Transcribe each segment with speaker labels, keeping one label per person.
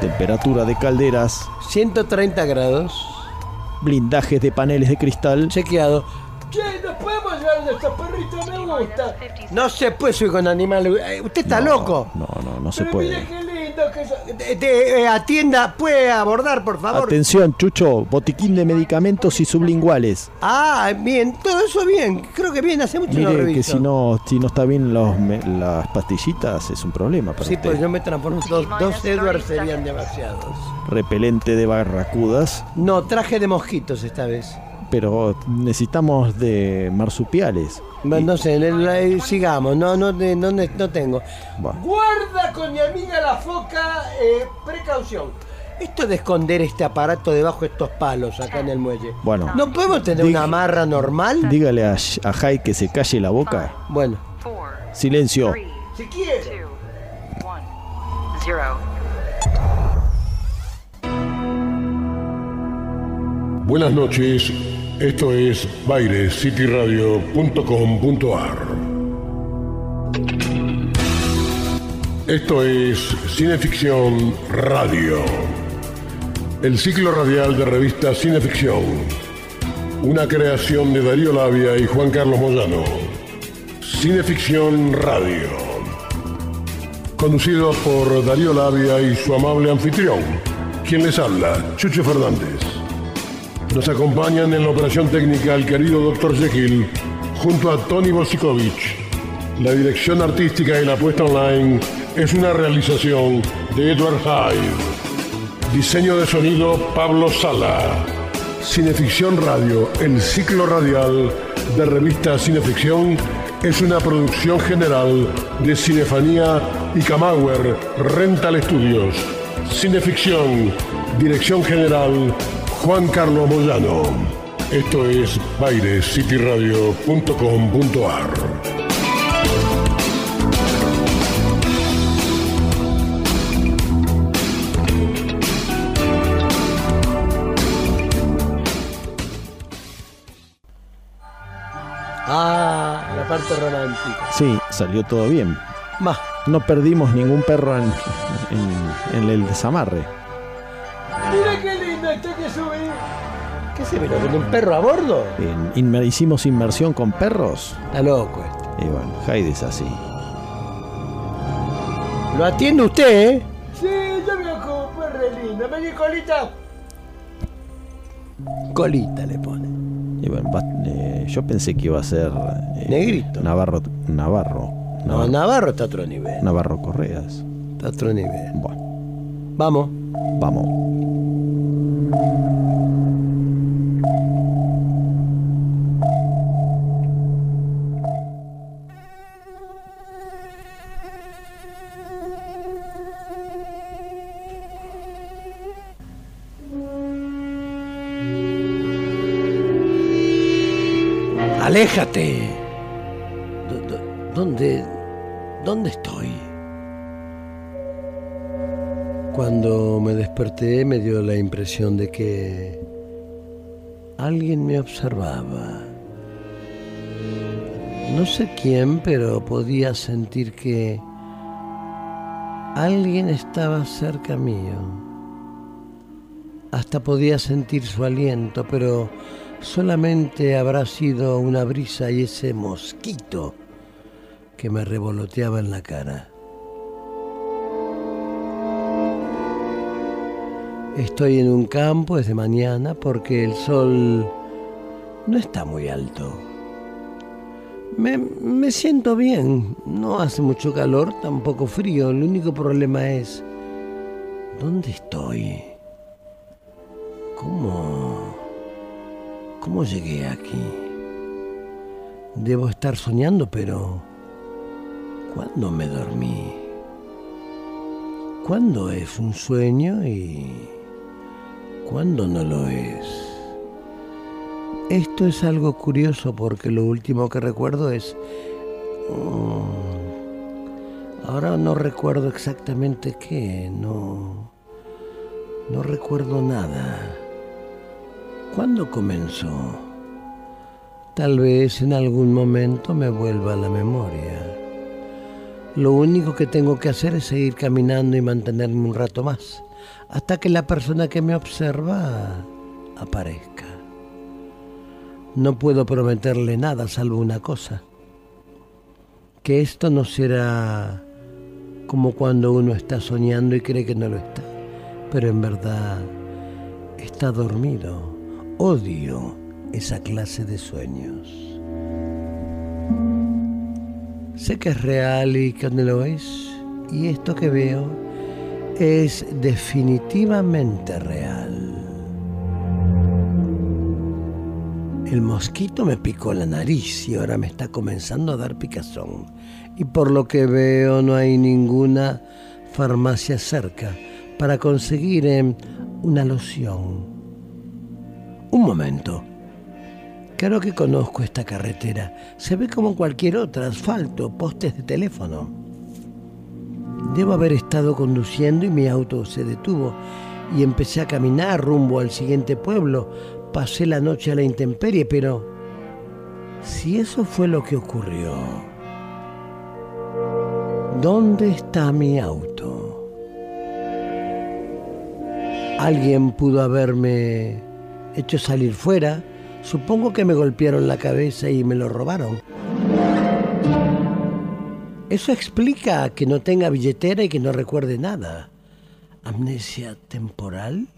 Speaker 1: Temperatura de calderas,
Speaker 2: 130 grados.
Speaker 1: blindajes de paneles de cristal.
Speaker 2: Chequeado. Che, ¿nos podemos llevar nuestros perritos? Me gusta. No se puede subir con animales. Eh, Usted está
Speaker 1: No,
Speaker 2: loco.
Speaker 1: No, no, no se
Speaker 2: Pero
Speaker 1: puede.
Speaker 2: Que eso. Eh, te- eh, atienda, puede abordar, por favor.
Speaker 1: Atención, Chucho, botiquín de medicamentos y sublinguales.
Speaker 2: Ah, bien, todo eso bien. Creo que bien, hace mucho no
Speaker 1: Mire que si no, si no está bien los me- las pastillitas es un problema para
Speaker 2: Sí,
Speaker 1: usted.
Speaker 2: pues yo me transformo. Dos, dos Edwards serían demasiados.
Speaker 1: Repelente de barracudas,
Speaker 2: No, traje de mosquitos esta vez.
Speaker 1: Pero necesitamos de marsupiales.
Speaker 2: Bueno, No sé, sigamos, no, no, no, no, no tengo.
Speaker 1: Bueno.
Speaker 2: Guarda con mi amiga la foca, eh, precaución. Esto de esconder este aparato debajo de estos palos acá en el muelle.
Speaker 1: Bueno,
Speaker 2: ¿No podemos tener una amarra normal?
Speaker 1: dígale a, a Jai que se calle la boca.
Speaker 2: Bueno,
Speaker 1: Silencio.
Speaker 2: si quiere.
Speaker 3: two, one, zero.
Speaker 4: Buenas noches, esto es bairescityradio.com.ar. Esto es Cineficción Radio, el ciclo radial de revista Cineficción, una creación de Darío Labia y Juan Carlos Moyano. Cineficción Radio, conducido por Darío Labia y su amable anfitrión, quien les habla, Chucho Fernández. Nos acompañan en la operación técnica el querido Dr. Jekyll junto a Tony Bosikovic. La dirección artística y la puesta online es una realización de Edward Hyde. Diseño de sonido Pablo Sala. Cineficción Radio, el ciclo radial de revista Cineficción, es una producción general de Cinefanía y Camauer Rental Studios. Cineficción, dirección general Juan Carlos Moyano. Esto es bairescityradio.com.ar.
Speaker 2: Ah, la parte romántica.
Speaker 1: Sí, salió todo bien.
Speaker 2: Más.
Speaker 1: No perdimos ningún perro en, en- en el desamarre.
Speaker 2: Mira qué lindo este que subí. ¿Qué se vino con un perro a bordo?
Speaker 1: Hicimos inmersión con perros.
Speaker 2: Está loco este.
Speaker 1: Y bueno, Hyde es así.
Speaker 2: Lo atiende usted, ¿eh? Sí, yo me ocupo, es re lindo. Vení, colita. Colita le pone.
Speaker 1: Y bueno, va- eh, yo pensé que iba a ser eh,
Speaker 2: Negrito.
Speaker 1: Navarro, Navarro,
Speaker 2: No,
Speaker 1: Navarro,
Speaker 2: Navarro está a otro nivel.
Speaker 1: Navarro Correas.
Speaker 2: Está a otro nivel.
Speaker 1: Bueno,
Speaker 2: Vamos.
Speaker 1: Vamos.
Speaker 2: Aléjate. ¿Dónde, dónde estoy? Cuando me desperté me dio la impresión de que alguien me observaba. No sé quién, pero podía sentir que alguien estaba cerca mío. Hasta podía sentir su aliento, pero solamente habrá sido una brisa y ese mosquito que me revoloteaba en la cara. Estoy en un campo, es de mañana, porque el sol no está muy alto. Me, me siento bien, no hace mucho calor, tampoco frío, el único problema es, ¿dónde estoy? ¿Cómo? ¿Cómo llegué aquí? Debo estar soñando, pero ¿cuándo me dormí? ¿Cuándo es un sueño y cuándo no lo es? Esto es algo curioso porque lo último que recuerdo es... mm, ahora no recuerdo exactamente qué, no... No recuerdo nada. ¿Cuándo comenzó? Tal vez en algún momento me vuelva a la memoria. Lo único que tengo que hacer es seguir caminando y mantenerme un rato más, hasta que la persona que me observa aparezca. No puedo prometerle nada salvo una cosa, que esto no será como cuando uno está soñando y cree que no lo está, pero en verdad está dormido. Odio esa clase de sueños. Sé que es real y que no lo es, y esto que veo es definitivamente real. El mosquito me picó la nariz y ahora me está comenzando a dar picazón. Y por lo que veo no hay ninguna farmacia cerca para conseguir em, una loción. Un momento. Creo que conozco esta carretera. Se ve como cualquier otra, asfalto, postes de teléfono. Debo haber estado conduciendo y mi auto se detuvo y empecé a caminar rumbo al siguiente pueblo pasé la noche a la intemperie, pero si eso fue lo que ocurrió, ¿dónde está mi auto? Alguien pudo haberme hecho salir fuera. Supongo que me golpearon la cabeza y me lo robaron. Eso explica que no tenga billetera y que no recuerde nada. ¿Amnesia temporal?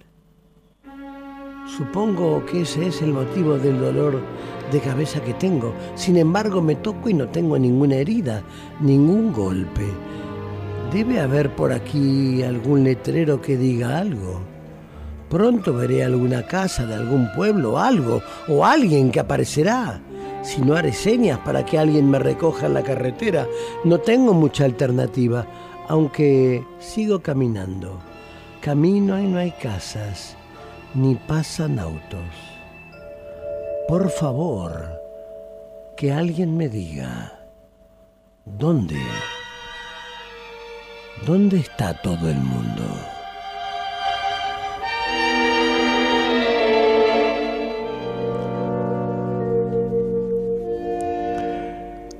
Speaker 2: Supongo que ese es el motivo del dolor de cabeza que tengo. Sin embargo, me toco y no tengo ninguna herida, ningún golpe. Debe haber por aquí algún letrero que diga algo. Pronto veré alguna casa de algún pueblo, algo, o alguien que aparecerá. Si no haré señas para que alguien me recoja en la carretera, no tengo mucha alternativa, aunque sigo caminando. Camino y no hay casas ni pasan autos. Por favor, que alguien me diga, ¿dónde? ¿Dónde está todo el mundo?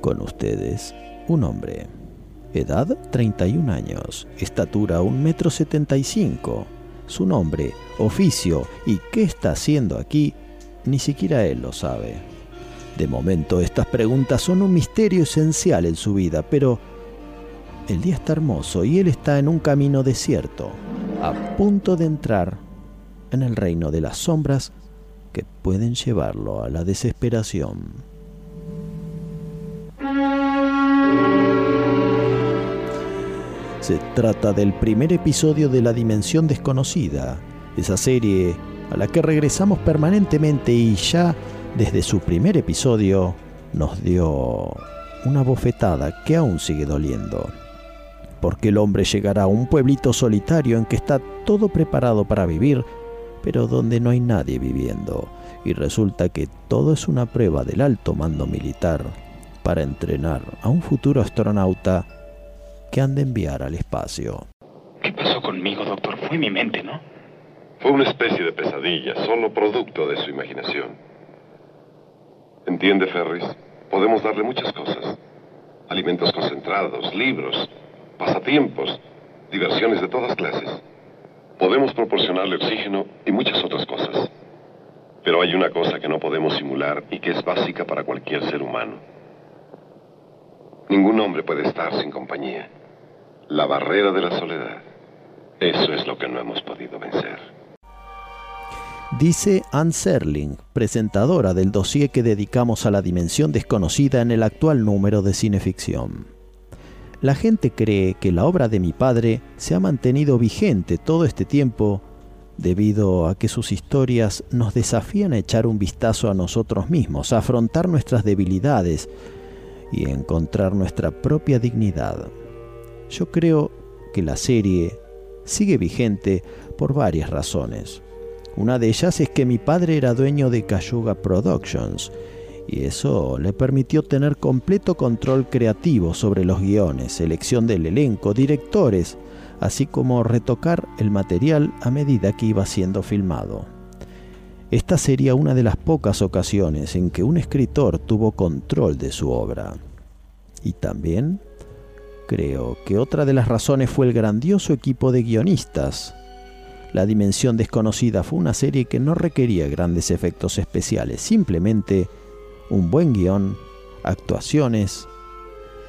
Speaker 1: Con ustedes, un hombre. Edad 31 años. Estatura 1,75 metro 75 su nombre, oficio y qué está haciendo aquí, ni siquiera él lo sabe. De momento estas preguntas son un misterio esencial en su vida, pero el día está hermoso y él está en un camino desierto, a punto de entrar en el reino de las sombras que pueden llevarlo a la desesperación. Se trata del primer episodio de La Dimensión Desconocida, esa serie a la que regresamos permanentemente y ya desde su primer episodio nos dio una bofetada que aún sigue doliendo. Porque el hombre llegará a un pueblito solitario en que está todo preparado para vivir, pero donde no hay nadie viviendo, y resulta que todo es una prueba del alto mando militar para entrenar a un futuro astronauta que han de enviar al espacio.
Speaker 5: ¿Qué pasó conmigo, doctor? Fue mi mente, ¿no?
Speaker 6: Fue una especie de pesadilla, solo producto de su imaginación. ¿Entiende, Ferris? Podemos darle muchas cosas. Alimentos concentrados, libros, pasatiempos, diversiones de todas clases. Podemos proporcionarle oxígeno y muchas otras cosas. Pero hay una cosa que no podemos simular y que es básica para cualquier ser humano. Ningún hombre puede estar sin compañía. La barrera de la soledad. Eso es lo que no hemos podido vencer.
Speaker 1: Dice Anne Serling, presentadora del dossier que dedicamos a la dimensión desconocida en el actual número de cineficción. La gente cree que la obra de mi padre se ha mantenido vigente todo este tiempo debido a que sus historias nos desafían a echar un vistazo a nosotros mismos, a afrontar nuestras debilidades y encontrar nuestra propia dignidad. Yo creo que la serie sigue vigente por varias razones. Una de ellas es que mi padre era dueño de Cayuga Productions y eso le permitió tener completo control creativo sobre los guiones, selección del elenco, directores, así como retocar el material a medida que iba siendo filmado. Esta sería una de las pocas ocasiones en que un escritor tuvo control de su obra. Y también Creo que otra de las razones fue el grandioso equipo de guionistas. La Dimensión Desconocida fue una serie que no requería grandes efectos especiales, simplemente un buen guion, actuaciones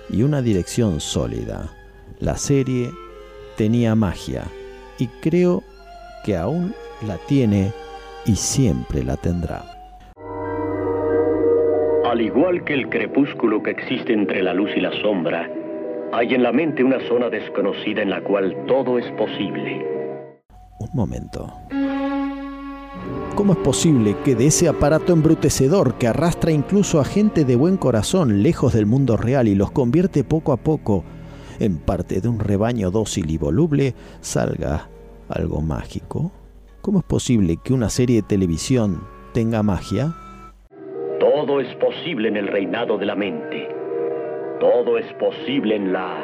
Speaker 1: y una dirección sólida. La serie tenía magia y creo que aún la tiene y siempre la tendrá.
Speaker 7: Al igual que el crepúsculo que existe entre la luz y la sombra, hay en la mente una zona desconocida en la cual todo es posible.
Speaker 1: Un momento. ¿Cómo es posible que de ese aparato embrutecedor que arrastra incluso a gente de buen corazón lejos del mundo real y los convierte poco a poco en parte de un rebaño dócil y voluble salga algo mágico? ¿Cómo es posible que una serie de televisión tenga magia?
Speaker 7: Todo es posible en el reinado de la mente. Todo es posible en la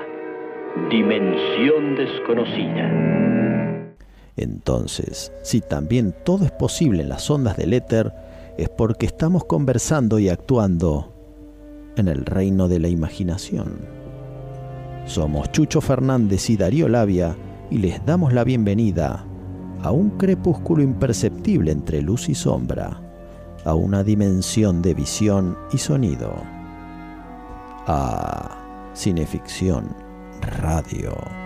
Speaker 7: dimensión desconocida.
Speaker 1: Entonces, si también todo es posible en las ondas del éter, es porque estamos conversando y actuando en el reino de la imaginación. Somos Chucho Fernández y Darío Labia y les damos la bienvenida a un crepúsculo imperceptible entre luz y sombra, a una dimensión de visión y sonido, a Cineficción Radio.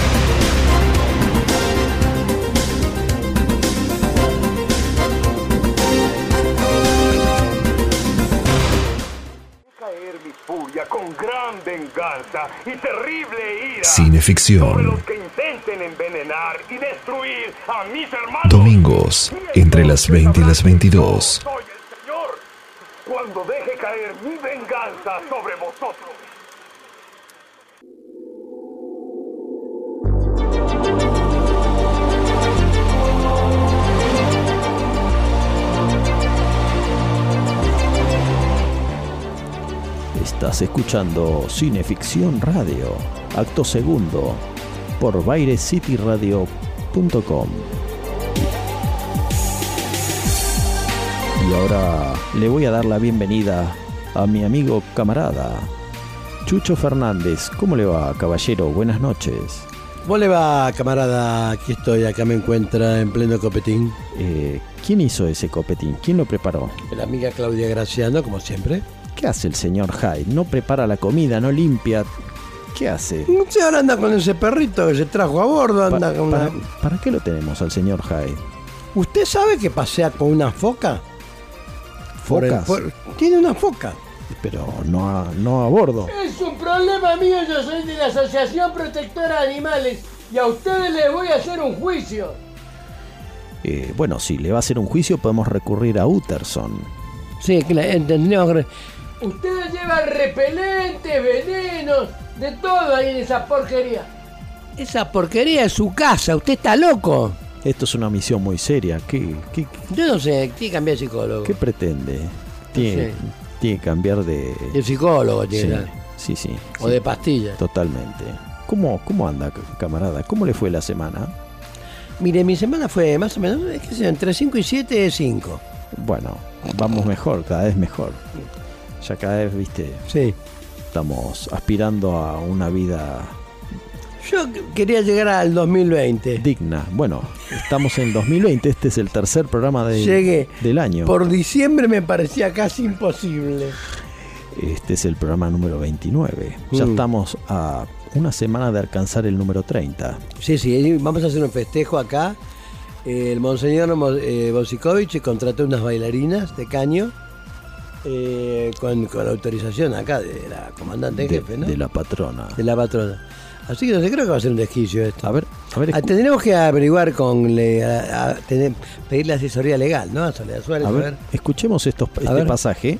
Speaker 8: Con gran venganza y terrible ira
Speaker 9: Cineficción.
Speaker 8: sobre los que intenten envenenar y destruir a mis hermanos.
Speaker 9: Domingos, entre las 20 y las 22.
Speaker 8: Soy el Señor cuando deje caer mi venganza sobre vosotros.
Speaker 1: Estás escuchando Cineficción Radio, acto segundo, por bairecityradio.com. Y ahora le voy a dar la bienvenida a mi amigo camarada, Chucho Fernández. ¿Cómo le va, caballero? Buenas noches.
Speaker 2: ¿Cómo le va, camarada? Aquí estoy, acá me encuentra en pleno copetín.
Speaker 1: Eh, ¿Quién hizo ese copetín? ¿Quién lo preparó?
Speaker 2: La amiga Claudia Graciano, como siempre.
Speaker 1: ¿Qué hace el señor Hyde? No prepara la comida, no limpia. ¿Qué hace?
Speaker 2: Sí, ahora anda con ese perrito que se trajo a bordo,
Speaker 1: Pa-
Speaker 2: anda con
Speaker 1: para,
Speaker 2: una...
Speaker 1: ¿Para qué lo tenemos al señor Hyde?
Speaker 2: ¿Usted sabe que pasea con una foca? Por el-
Speaker 1: ¿Focas?
Speaker 2: por- Tiene una foca.
Speaker 1: Pero no a, no a bordo.
Speaker 10: Es un problema mío, yo soy de la Asociación Protectora de Animales y a ustedes les voy a hacer un juicio.
Speaker 1: Eh, bueno, si le va a hacer un juicio podemos recurrir a Utterson.
Speaker 2: Sí, entendemos que-
Speaker 10: Ustedes llevan repelentes, venenos, de todo ahí en esa porquería.
Speaker 2: Esa porquería es su casa, usted está loco.
Speaker 1: Esto es una misión muy seria. ¿Qué, qué,
Speaker 2: Yo no sé, tiene que cambiar de psicólogo.
Speaker 1: qué pretende? Tiene-
Speaker 2: Sí.
Speaker 1: Tiene que cambiar de...
Speaker 2: De psicólogo tiene
Speaker 1: sí, sí, sí.
Speaker 2: O
Speaker 1: sí,
Speaker 2: de pastillas.
Speaker 1: Totalmente. ¿Cómo, ¿Cómo anda, camarada? ¿Cómo le fue la semana?
Speaker 2: Mire, mi semana fue más o menos, es que entre 5 y 7 es 5.
Speaker 1: Bueno, vamos mejor, cada vez mejor. Ya cada vez, viste,
Speaker 2: Sí.
Speaker 1: estamos aspirando a una vida
Speaker 2: Yo quería llegar al 2020.
Speaker 1: digna. Bueno, estamos en 2020, este es el tercer programa de-
Speaker 2: Llegué.
Speaker 1: del año.
Speaker 2: Por diciembre me parecía casi imposible.
Speaker 1: Este es el programa número 29. Ya
Speaker 2: Mm.
Speaker 1: estamos a una semana de alcanzar el número 30.
Speaker 2: Sí, sí, vamos a hacer un festejo acá. El monseñor Mo- eh, Bosikovich contrató unas bailarinas de caño eh, con, con autorización acá de la comandante en
Speaker 1: De,
Speaker 2: jefe, ¿no?
Speaker 1: de la patrona.
Speaker 2: De la patrona. Así que no sé, creo que va a ser un desquicio esto.
Speaker 1: A ver, a ver,
Speaker 2: Ah,
Speaker 1: escu-
Speaker 2: tendremos que averiguar con le- a- a tener- pedirle asesoría legal, ¿no? A Soledad Suárez.
Speaker 1: a
Speaker 2: a
Speaker 1: ver,
Speaker 2: ver.
Speaker 1: escuchemos estos, este
Speaker 2: ver.
Speaker 1: pasaje.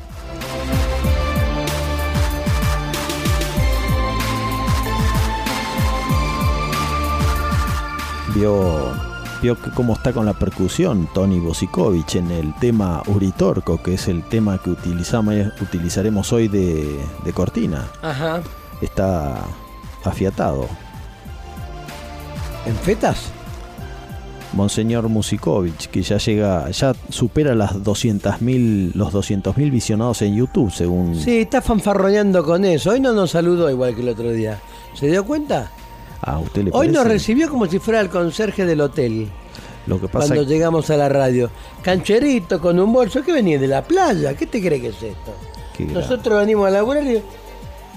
Speaker 1: Vio, vio que cómo está con la percusión Tony Bosikovich en el tema Uritorco, que es el tema que utilizamos, utilizaremos hoy de, de cortina.
Speaker 2: Ajá.
Speaker 1: Está afiatado.
Speaker 2: ¿En fetas?
Speaker 1: Monseñor Musikovic, que ya llega, ya supera las 200.000 los 200.000 visionados en YouTube, según
Speaker 2: Sí, está fanfarroneando con eso. Hoy no nos saludó igual que el otro día. ¿Se dio cuenta?
Speaker 1: A usted le
Speaker 2: Hoy
Speaker 1: parece.
Speaker 2: nos recibió como si fuera el conserje del hotel.
Speaker 1: Lo que pasa
Speaker 2: Cuando llegamos a la radio. Cancherito con un bolso. ¿Qué venía de la playa? ¿Qué te cree que es esto?
Speaker 1: que
Speaker 2: Nosotros venimos a laburar y digo,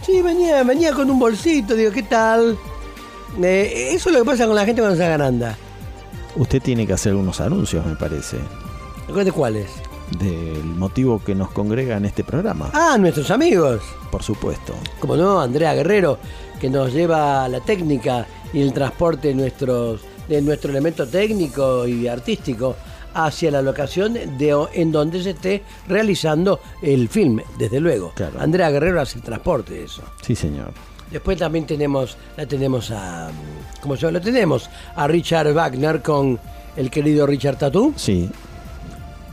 Speaker 2: sí, venía, venía con un bolsito. Digo, ¿qué tal? Eh, eso es lo que pasa con la gente cuando se agranda.
Speaker 1: usted tiene que hacer algunos anuncios, me parece,
Speaker 2: ¿De cuáles?
Speaker 1: del motivo que nos congrega en este programa,
Speaker 2: Ah, nuestros amigos.
Speaker 1: por supuesto.
Speaker 2: Como no, Andrea Guerrero, que nos lleva la técnica y el transporte de, nuestros, de nuestro elemento técnico y artístico hacia la locación de, en donde se esté realizando el film, desde luego.
Speaker 1: Claro.
Speaker 2: Andrea Guerrero hace el transporte de eso.
Speaker 1: Sí, señor.
Speaker 2: Después también tenemos, la tenemos a, ¿cómo se llama? Lo tenemos a Richard Wagner con el querido Richard Tatú,
Speaker 1: Sí,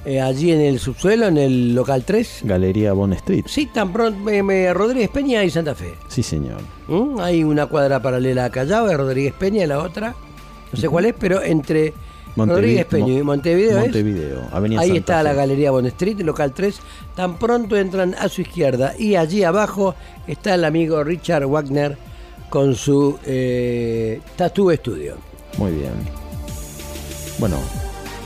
Speaker 2: eh, allí en el subsuelo, en el local 3.
Speaker 1: Galería Bon Street.
Speaker 2: Sí, tan pronto, eh, Rodríguez Peña y Santa Fe.
Speaker 1: Sí, señor.
Speaker 2: ¿Mm? Hay una cuadra paralela a Callao, de Rodríguez Peña y la otra, no sé cuál es, pero entre
Speaker 1: Montevi-
Speaker 2: Rodríguez Peña y
Speaker 1: Mo-
Speaker 2: Montevideo, es-
Speaker 1: Montevideo, Avenida
Speaker 2: ahí
Speaker 1: Santa
Speaker 2: está
Speaker 1: Fe.
Speaker 2: la Galería Bon Street, local 3. Tan pronto entran a su izquierda y allí abajo está el amigo Richard Wagner con su eh, Tattoo Studio.
Speaker 1: Muy bien. Bueno,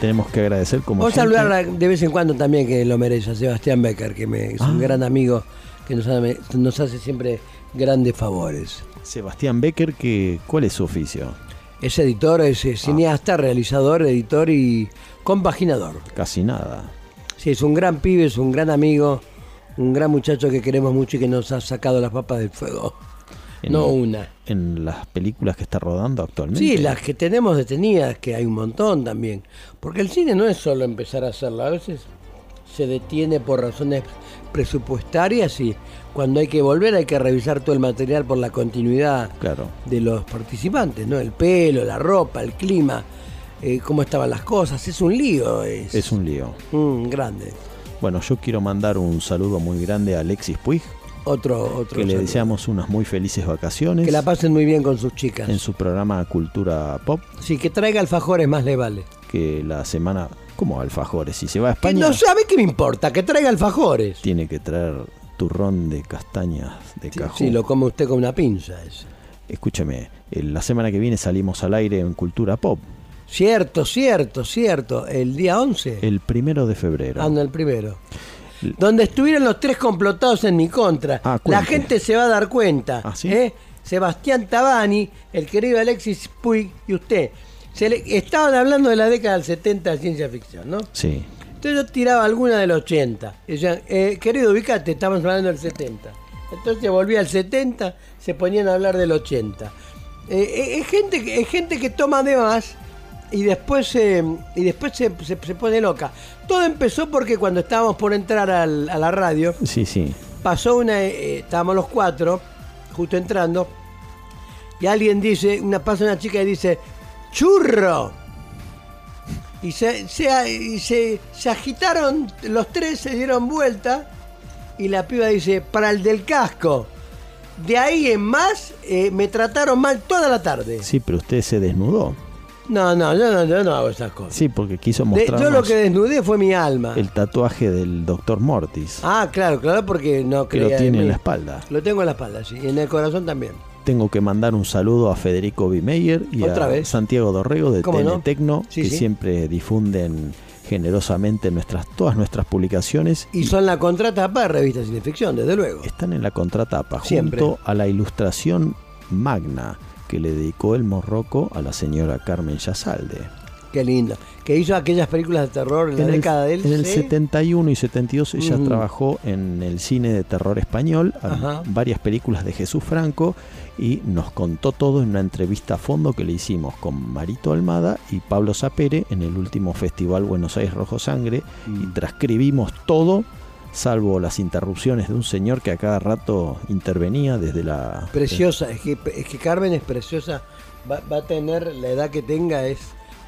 Speaker 1: tenemos que agradecer como
Speaker 2: Vamos a
Speaker 1: siempre-
Speaker 2: saludar de vez en cuando también, que lo merece, a Sebastián Becker, que me- es un
Speaker 1: Ah.
Speaker 2: gran amigo que nos, ha- nos hace siempre grandes favores.
Speaker 1: Sebastián Becker, que, ¿cuál es su oficio?
Speaker 2: Es editor, es eh, cineasta, realizador, editor y compaginador.
Speaker 1: Casi nada.
Speaker 2: Sí, es un gran pibe, es un gran amigo, un gran muchacho que queremos mucho y que nos ha sacado las papas del fuego.
Speaker 1: En-
Speaker 2: No una.
Speaker 1: En las películas que está rodando actualmente.
Speaker 2: Sí, las que tenemos detenidas, que hay un montón también. Porque el cine no es solo empezar a hacerlo, a veces se detiene por razones presupuestarias y cuando hay que volver hay que revisar todo el material por la continuidad
Speaker 1: Claro.
Speaker 2: de los participantes, ¿no? El pelo, la ropa, el clima, eh, cómo estaban las cosas. Es un lío, es,
Speaker 1: Es un lío.
Speaker 2: Mm, grande.
Speaker 1: Bueno, yo quiero mandar un saludo muy grande a Alexis Puig,
Speaker 2: Otro, otro.
Speaker 1: que le deseamos unas muy felices vacaciones
Speaker 2: Que la pasen muy bien con sus chicas.
Speaker 1: en su programa Cultura Pop,
Speaker 2: Sí, que traiga alfajores más le vale.
Speaker 1: que la semana, como alfajores, si se va a
Speaker 2: Que
Speaker 1: España,
Speaker 2: no sabe qué me importa, que traiga alfajores.
Speaker 1: tiene que traer turrón de castañas de
Speaker 2: Sí,
Speaker 1: cajú.
Speaker 2: sí, lo come usted con una pinza. ese.
Speaker 1: Escúcheme, la semana que viene salimos al aire en Cultura Pop,
Speaker 2: Cierto, cierto, cierto. El día 11.
Speaker 1: el primero de febrero.
Speaker 2: Anda el primero. Donde estuvieron los tres complotados en mi contra.
Speaker 1: Ah,
Speaker 2: La gente se va a dar cuenta.
Speaker 1: ¿Ah, sí?
Speaker 2: ¿eh? Sebastián Tabani, el querido Alexis Puig y usted. Se le- estaban hablando de la década del 70 de ciencia ficción, ¿no?
Speaker 1: Sí,
Speaker 2: Entonces yo tiraba alguna del 80. Y decían, eh, querido, ubicate, estamos hablando del 70. Entonces volvía al 70, se ponían a hablar del 80. Eh, eh, es, gente, que- es gente que toma de más y después, eh, y después se, se- se pone loca. Todo empezó porque cuando estábamos por entrar al- a la radio,
Speaker 1: sí, sí.
Speaker 2: pasó una, eh, estábamos los cuatro, justo entrando, y alguien dice, una pasa una chica y dice, churro. Y se, se- y se, se agitaron los tres, se dieron vuelta y la piba dice, para el del casco. De ahí en más, eh, me trataron mal toda la tarde.
Speaker 1: Sí, pero usted se desnudó.
Speaker 2: No, no, yo no, yo no hago esas cosas.
Speaker 1: Sí, porque quiso mostrarnos
Speaker 2: yo lo que desnudé fue mi alma.
Speaker 1: el tatuaje del doctor Mortis.
Speaker 2: Ah, claro, claro, porque no
Speaker 1: que lo tiene en la espalda.
Speaker 2: Lo tengo en la espalda, sí, y en el corazón también.
Speaker 1: Tengo que mandar un saludo a Federico Bimeyer y
Speaker 2: Otra
Speaker 1: a
Speaker 2: vez.
Speaker 1: Santiago Dorrego de
Speaker 2: ¿Cómo
Speaker 1: TN
Speaker 2: no? Sí,
Speaker 1: que
Speaker 2: sí.
Speaker 1: siempre difunden generosamente nuestras, todas nuestras publicaciones.
Speaker 2: Y son la contratapa de Revista Sin Ficción, desde luego.
Speaker 1: Están en la contratapa,
Speaker 2: Siempre.
Speaker 1: junto a la ilustración magna que le dedicó el Morroco a la señora Carmen Yasalde.
Speaker 2: Qué lindo. Que hizo aquellas películas de terror en la
Speaker 1: En el,
Speaker 2: década del
Speaker 1: en el
Speaker 2: ¿sí?
Speaker 1: 71 y 72 ella
Speaker 2: Ujú.
Speaker 1: trabajó en el cine de terror español, varias películas de Jesús Franco y nos contó todo en una entrevista a fondo que le hicimos con Marito Almada y Pablo Sapere en el último festival Buenos Aires Rojo Sangre
Speaker 2: Mm.
Speaker 1: y transcribimos todo salvo las interrupciones de un señor que a cada rato intervenía desde la
Speaker 2: Preciosa, es que, es que Carmen es preciosa. Va, va a tener la edad que tenga, es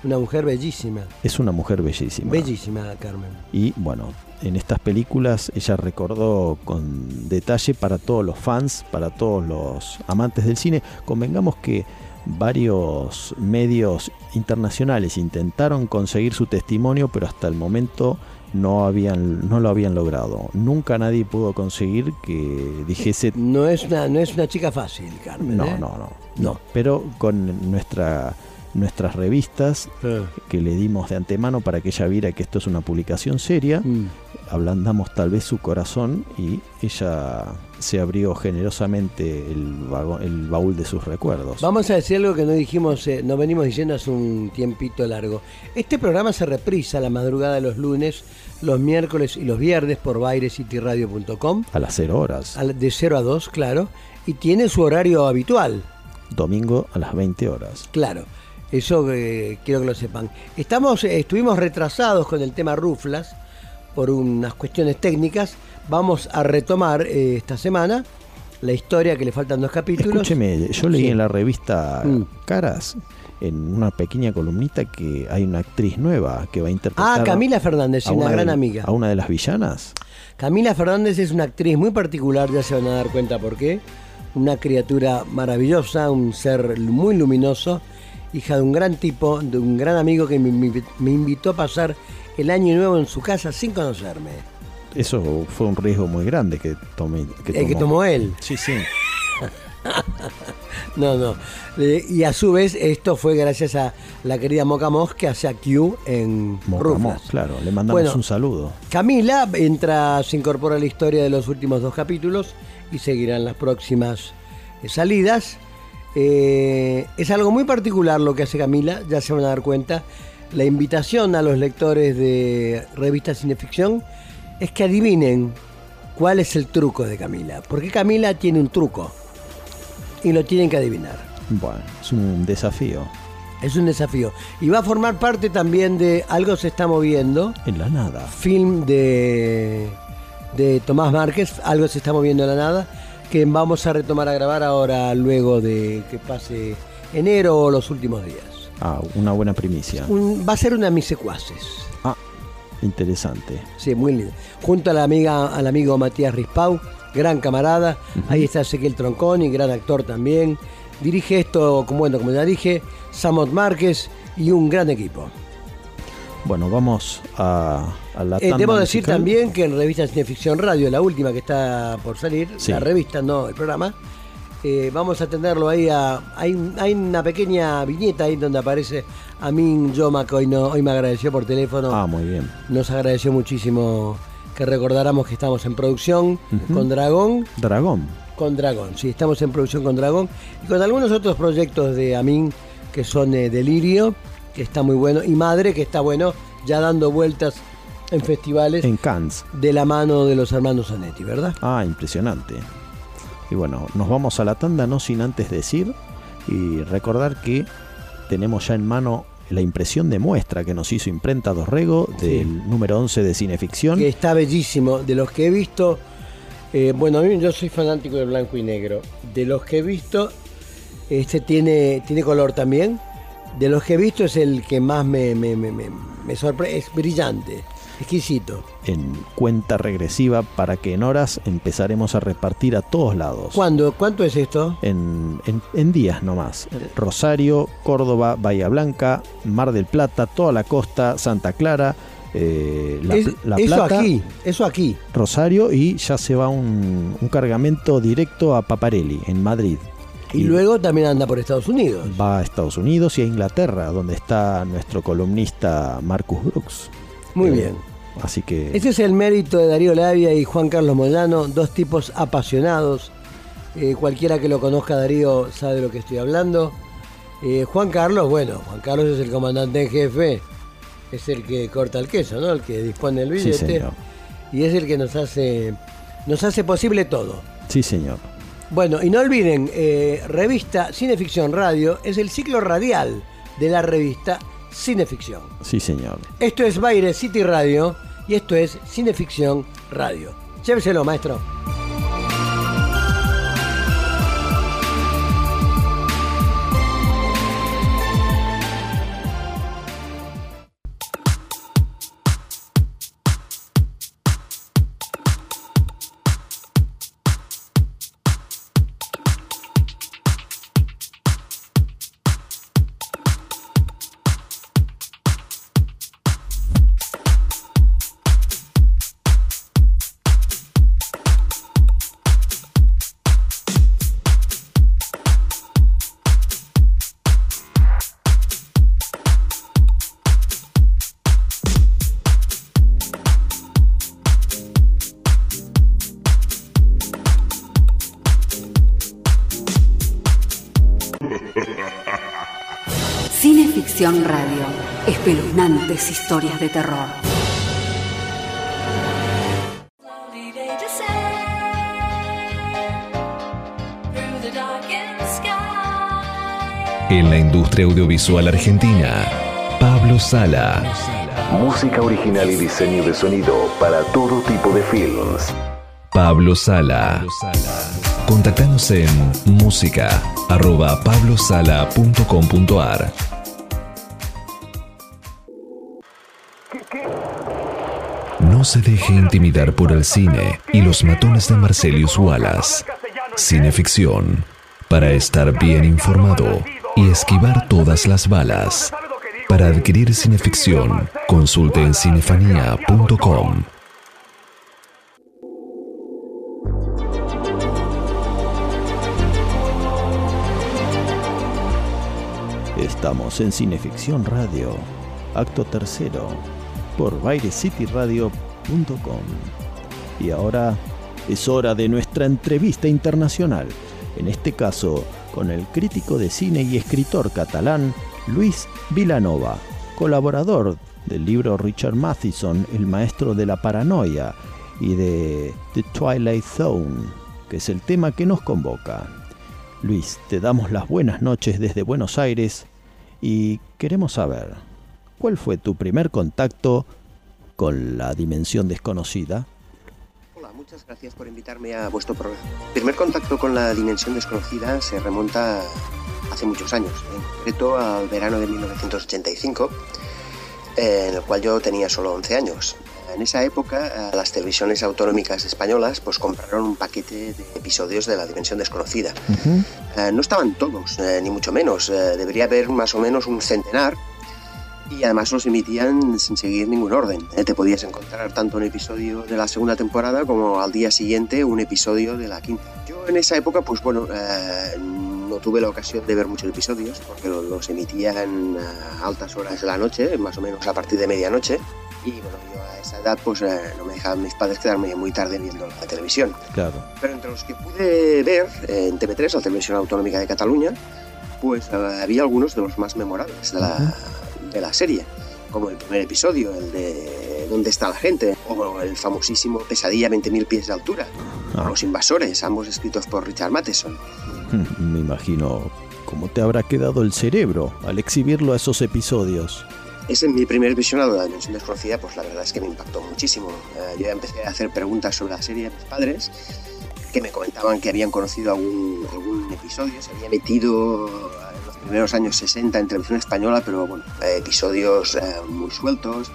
Speaker 2: una mujer bellísima.
Speaker 1: es una mujer bellísima.
Speaker 2: Bellísima, Carmen.
Speaker 1: Y bueno, en estas películas ella recordó con detalle para todos los fans, para todos los amantes del cine. Convengamos que varios medios internacionales intentaron conseguir su testimonio, pero hasta el momento no habían no lo habían logrado. Nunca nadie pudo conseguir que dijese
Speaker 2: No es una, no es una chica fácil, Carmen.
Speaker 1: no,
Speaker 2: ¿eh?
Speaker 1: no, no, no. Pero con nuestra nuestras revistas que le dimos de antemano para que ella viera que esto es una publicación seria,
Speaker 2: Mm.
Speaker 1: ablandamos tal vez su corazón y ella se abrió generosamente el, vago- el baúl de sus recuerdos.
Speaker 2: Vamos a decir algo que no dijimos, eh, no venimos diciendo hace un tiempito largo. Este programa se reprisa la madrugada de los lunes, los miércoles y los viernes por bairescityradio.com,
Speaker 1: A las 0 horas.
Speaker 2: al- de 0 a 2, claro, y tiene su horario habitual,
Speaker 1: Domingo a las 20 horas.
Speaker 2: claro. Eso eh, quiero que lo sepan. Estamos, eh, estuvimos retrasados con el tema Ruflas por unas cuestiones técnicas. Vamos a retomar eh, esta semana la historia que le faltan dos capítulos.
Speaker 1: Escúcheme, yo leí
Speaker 2: Sí.
Speaker 1: en la revista
Speaker 2: Mm.
Speaker 1: Caras, en una pequeña columnita, que hay una actriz nueva que va a interpretar
Speaker 2: Ah, Camila Fernández,
Speaker 1: a
Speaker 2: una gran
Speaker 1: de-
Speaker 2: amiga.
Speaker 1: A una de las villanas.
Speaker 2: Camila Fernández es una actriz muy particular, ya se van a dar cuenta por qué. Una criatura maravillosa, un ser muy luminoso, hija de un gran tipo, de un gran amigo que me, me- me invitó a pasar el año nuevo en su casa sin conocerme.
Speaker 1: Eso fue un riesgo muy grande que tomé. Que
Speaker 2: El que tomó él.
Speaker 1: Sí, sí.
Speaker 2: No, no. Eh, y a su vez, esto fue gracias a la querida Moca Mos que hace a Q en Ruflas.
Speaker 1: claro, le mandamos
Speaker 2: Bueno.
Speaker 1: un saludo.
Speaker 2: Camila entra, se incorpora a la historia de los últimos dos capítulos y seguirán las próximas eh, salidas. Eh, es algo muy particular lo que hace Camila, ya se van a dar cuenta. La invitación a los lectores de revistas cineficción es que adivinen cuál es el truco de Camila. Porque Camila tiene un truco y lo tienen que adivinar.
Speaker 1: Bueno, es un desafío.
Speaker 2: Es un desafío. Y va a formar parte también de Algo se está moviendo,
Speaker 1: En la nada.
Speaker 2: film de, de Tomás Márquez, Algo se está moviendo en la nada, que vamos a retomar a grabar ahora luego de que pase enero o los últimos días.
Speaker 1: Ah, una buena primicia.
Speaker 2: Un- va a ser una de mis secuaces.
Speaker 1: Ah, interesante.
Speaker 2: Sí, muy lindo. Junto a la amiga, al amigo Matías Rispau, gran camarada. Ahí está Ezequiel Tronconi, gran actor también. Dirige esto, como, bueno, como ya dije, Samot Márquez y un gran equipo.
Speaker 1: Bueno, vamos a, a la
Speaker 2: Eh, debo decir
Speaker 1: musical.
Speaker 2: también que en Revista Cineficción Radio, la última que está por salir,
Speaker 1: Sí.
Speaker 2: la revista, no el programa, eh, vamos a tenerlo ahí. A, hay, un- hay una pequeña viñeta ahí donde aparece Amin Yoma, que hoy, no, hoy me agradeció por teléfono.
Speaker 1: Ah, muy bien.
Speaker 2: Nos agradeció muchísimo que recordáramos que estamos en producción con Dragón.
Speaker 1: Dragón.
Speaker 2: Con Dragón, sí, estamos en producción con Dragón y con algunos otros proyectos de Amin que son eh, Delirio, que está muy bueno, y Madre, que está bueno, ya dando vueltas en festivales
Speaker 1: En Cannes.
Speaker 2: de la mano de los hermanos Zanetti, ¿verdad?
Speaker 1: Ah, impresionante. Y bueno, nos vamos a la tanda, no sin antes decir y recordar que tenemos ya en mano la impresión de muestra que nos hizo Imprenta Dorrego del número 11 de Cineficción.
Speaker 2: Que está bellísimo. De los que he visto, eh, bueno, yo soy fanático de blanco y negro. De los que he visto, este tiene, tiene color también. De los que he visto es el que más me, me, me, me- me sorprende, es brillante. Exquisito.
Speaker 1: en cuenta regresiva para que en horas empezaremos a repartir a todos lados.
Speaker 2: ¿Cuándo? ¿Cuánto es esto?
Speaker 1: En, en- en días nomás. Rosario, Córdoba, Bahía Blanca, Mar del Plata, toda la costa, Santa Clara, eh, La,
Speaker 2: Es-
Speaker 1: Pl- La
Speaker 2: eso
Speaker 1: Plata,
Speaker 2: aquí, eso aquí.
Speaker 1: Rosario y ya se va un, un cargamento directo a Paparelli, en Madrid.
Speaker 2: Y, luego también anda por Estados Unidos.
Speaker 1: Va a Estados Unidos y a Inglaterra, donde está nuestro columnista Marcus Brooks.
Speaker 2: Muy
Speaker 1: Eh,
Speaker 2: bien.
Speaker 1: Así que
Speaker 2: Ese es el mérito de Darío Labia y Juan Carlos Moyano, dos tipos apasionados. Eh, cualquiera que lo conozca Darío sabe de lo que estoy hablando. Eh, Juan Carlos, bueno, Juan Carlos es el comandante en jefe, es el que corta el queso, ¿no? El que dispone el
Speaker 1: Sí,
Speaker 2: billete.
Speaker 1: señor.
Speaker 2: y es el que nos hace, nos hace posible todo.
Speaker 1: sí, señor.
Speaker 2: Bueno, y no olviden, eh, revista Cineficción Radio es el ciclo radial de la revista Cineficción.
Speaker 1: Sí, señor.
Speaker 2: Esto es Baile City Radio y esto es Cineficción Radio. Lléveselo, maestro.
Speaker 11: Historias de terror.
Speaker 9: En la industria audiovisual argentina, Pablo Sala.
Speaker 12: Música original y diseño de sonido para todo tipo de films.
Speaker 9: Pablo Sala. Contactanos en música No se deje intimidar por el cine y los matones de Marcelius Wallace. Cineficción. Para estar bien informado y esquivar todas las balas. Para adquirir cineficción, consulte en cinefanía.com.
Speaker 1: Estamos en Cineficción Radio, acto tercero, por Y ahora es hora de nuestra entrevista internacional, en este caso con el crítico de cine y escritor catalán Luis Vilanova, colaborador del libro Richard Matheson, El maestro de la paranoia, y de The Twilight Zone, que es el tema que nos convoca. Luis, te damos las buenas noches desde Buenos Aires y queremos saber, ¿cuál fue tu primer contacto con la dimensión desconocida?
Speaker 13: Hola, muchas gracias por invitarme a vuestro programa. El primer contacto con la dimensión desconocida se remonta hace muchos años, en concreto al verano de 1985, eh, en el cual yo tenía solo 11 años. En esa época, eh, las televisiones autonómicas españolas pues compraron un paquete de episodios de la dimensión desconocida. Eh, no estaban todos, eh, ni mucho menos. Eh, debería haber más o menos un centenar y además los emitían sin seguir ningún orden. Eh, te podías encontrar tanto un episodio de la segunda temporada como al día siguiente un episodio de la quinta. Yo en esa época, pues bueno, eh, no tuve la ocasión de ver muchos episodios porque lo- los emitían a altas horas de la noche, más o menos a partir de medianoche. Y bueno, yo a esa edad pues eh, no me dejaban mis padres quedarme muy tarde viendo la televisión.
Speaker 1: Claro.
Speaker 13: Pero entre los que pude ver eh, en TV3, la Televisión Autonómica de Cataluña, pues eh, había algunos de los más memorables de la, de la serie, como el primer episodio, el de ¿Dónde está la gente? O el famosísimo Pesadilla 20.000 pies de altura, o Los invasores, ambos escritos por Richard Matheson.
Speaker 1: Me imagino cómo te habrá quedado el cerebro al exhibirlo a esos episodios.
Speaker 13: Ese mi primer visionado de la dimensión desconocida, pues la verdad es que me impactó muchísimo. Eh, yo ya empecé a hacer preguntas sobre la serie a mis padres, que me comentaban que habían conocido algún, algún episodio, se había metido primeros años 60 en televisión española, pero bueno, eh, episodios eh, muy sueltos.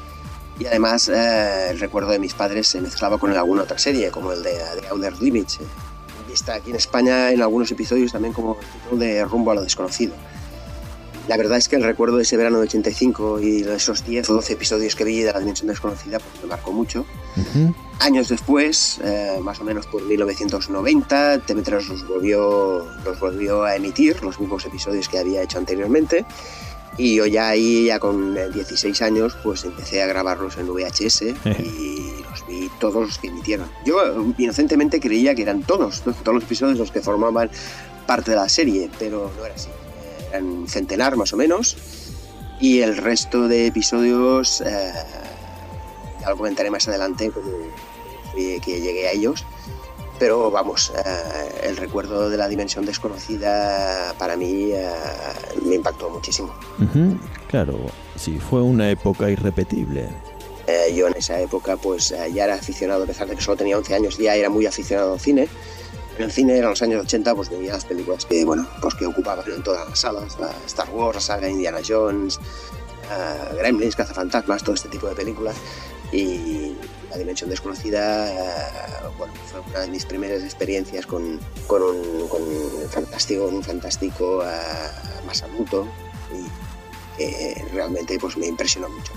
Speaker 13: Y además eh, el recuerdo de mis padres se mezclaba con alguna otra serie, como el de, de Outer Limits. eh, Vista aquí en España en algunos episodios también como el de Rumbo a lo desconocido. La verdad es que el recuerdo de ese verano de 85 y esos 10 o 12 episodios que vi de la Dimensión Desconocida pues me marcó mucho. Años después, eh, más o menos por 1990, TV3 los volvió, los volvió a emitir, los mismos episodios que había hecho anteriormente. Y yo ya ahí, ya con eh, 16 años, pues empecé a grabarlos en VHS y los vi todos los que emitieron. Yo eh, inocentemente creía que eran todos, todos los episodios los que formaban parte de la serie, pero no era así. Eh, Eran centenar más o menos. Y el resto de episodios, eh, ya lo comentaré más adelante, como que llegué a ellos. Pero vamos, eh, el recuerdo de la dimensión desconocida para mí eh, me impactó muchísimo.
Speaker 1: Claro, sí, fue una época irrepetible.
Speaker 13: Eh, yo en esa época pues ya era aficionado, a pesar de que solo tenía 11 años, ya era muy aficionado al cine. En el cine en los años 80 pues veía las películas que, bueno, pues que ocupaban en todas las salas, la Star Wars, la saga Indiana Jones, eh, Gremlins, Cazafantasmas, todo este tipo de películas. Y La Dimensión Desconocida, eh, bueno, fue una de mis primeras experiencias con, con un, con un fantástico, un fantástico eh, más adulto y que realmente pues me impresionó mucho.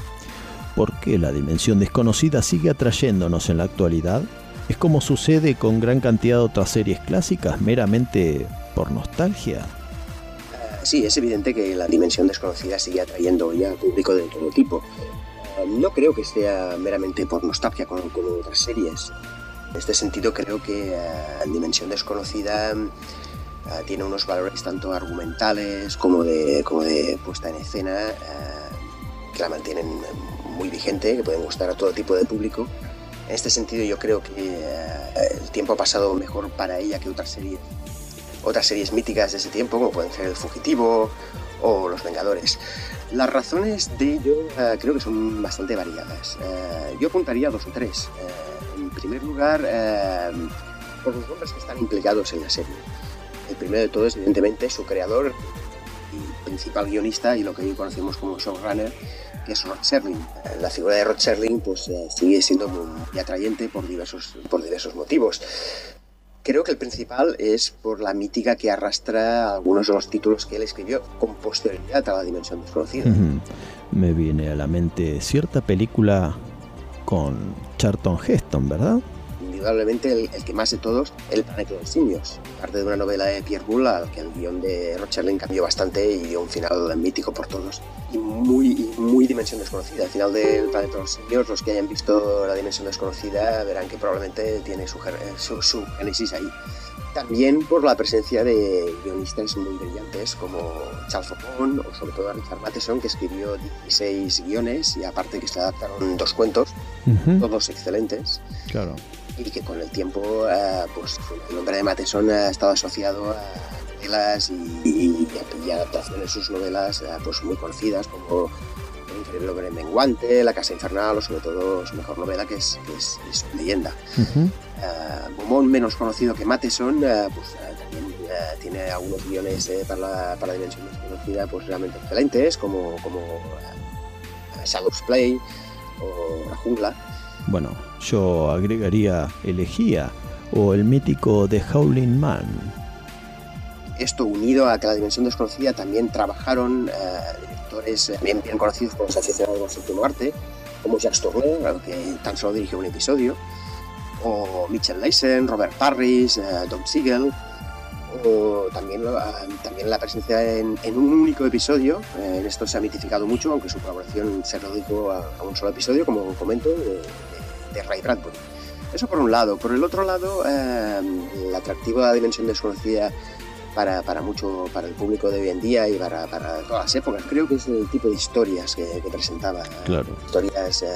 Speaker 1: ¿Por qué la dimensión desconocida sigue atrayéndonos en la actualidad? ¿Es como sucede con gran cantidad de otras series clásicas, meramente por nostalgia?
Speaker 13: Sí, es evidente que la dimensión desconocida sigue atrayendo ya a público de todo tipo. No creo que sea meramente por nostalgia como, como otras series. En este sentido creo que eh, Dimensión Desconocida eh, tiene unos valores tanto argumentales como de, como de puesta en escena eh, que la mantienen muy vigente, que pueden gustar a todo tipo de público. En este sentido yo creo que el tiempo ha pasado mejor para ella que otras series otras series míticas de ese tiempo, como pueden ser El Fugitivo o Los Vengadores. Las razones de ello eh, creo que son bastante variadas. Eh, yo apuntaría dos o tres. Eh, en primer lugar, por los nombres que están implicados en la serie. El primero de todo es, evidentemente, su creador y principal guionista y lo que hoy conocemos como showrunner, que es Rod Serling. La figura de Rod Serling pues, sigue siendo muy atrayente por diversos, por diversos motivos. Creo que el principal es por la mítica que arrastra algunos de los títulos que él escribió con posterioridad a la dimensión desconocida.
Speaker 1: Me viene a la mente cierta película con Charlton Heston, ¿verdad?
Speaker 13: Indudablemente el, el que más de todos, El planeta de los simios. Parte de una novela de Pierre Boulle, al que el guion de Rocherlin cambió bastante y dio un final mítico por todos. Y muy, y muy dimensión desconocida. Al final del planeta de los simios, los que hayan visto la dimensión desconocida verán que probablemente tiene su, ger- su, su génesis ahí. También por la presencia de guionistas muy brillantes como Charles Faucon o sobre todo Richard Matheson, que escribió 16 guiones y aparte que se adaptaron dos cuentos,
Speaker 1: Ujú.
Speaker 13: todos excelentes
Speaker 1: Claro.
Speaker 13: Y que con el tiempo eh, pues el nombre de Mateson ha estado asociado a novelas y, y- y adaptaciones de sus novelas eh, pues muy conocidas como El increíble hombre menguante, La casa infernal o sobre todo su mejor novela que es, que es, es Leyenda.
Speaker 1: Ujú.
Speaker 13: Eh, Beaumont, menos conocido que Mateson, pues también tiene algunos guiones para, la, para dimensión desconocida pues realmente excelentes como, como Shadow's Play o La jungla.
Speaker 1: Bueno, yo agregaría Elegía o el mítico The Howling Man.
Speaker 13: Esto unido a que la dimensión desconocida también trabajaron eh, directores eh, bien, bien conocidos por los aficionados al séptimo arte, como Jacques Tourneur, que tan solo dirigió un episodio, o Mitchell Leisen, Robert Parrish, eh, Don Siegel, o también, ah, también la presencia en, en un único episodio. eh, en esto se ha mitificado mucho, aunque su colaboración se redujo a, a un solo episodio, como comento, de- Ray Bradbury. Eso por un lado. Por el otro lado, eh, el atractivo de la dimensión desconocida para, para mucho para el público de hoy en día y para, para todas las épocas. Creo que es el tipo de historias que, que presentaba.
Speaker 1: Claro.
Speaker 13: Historias eh,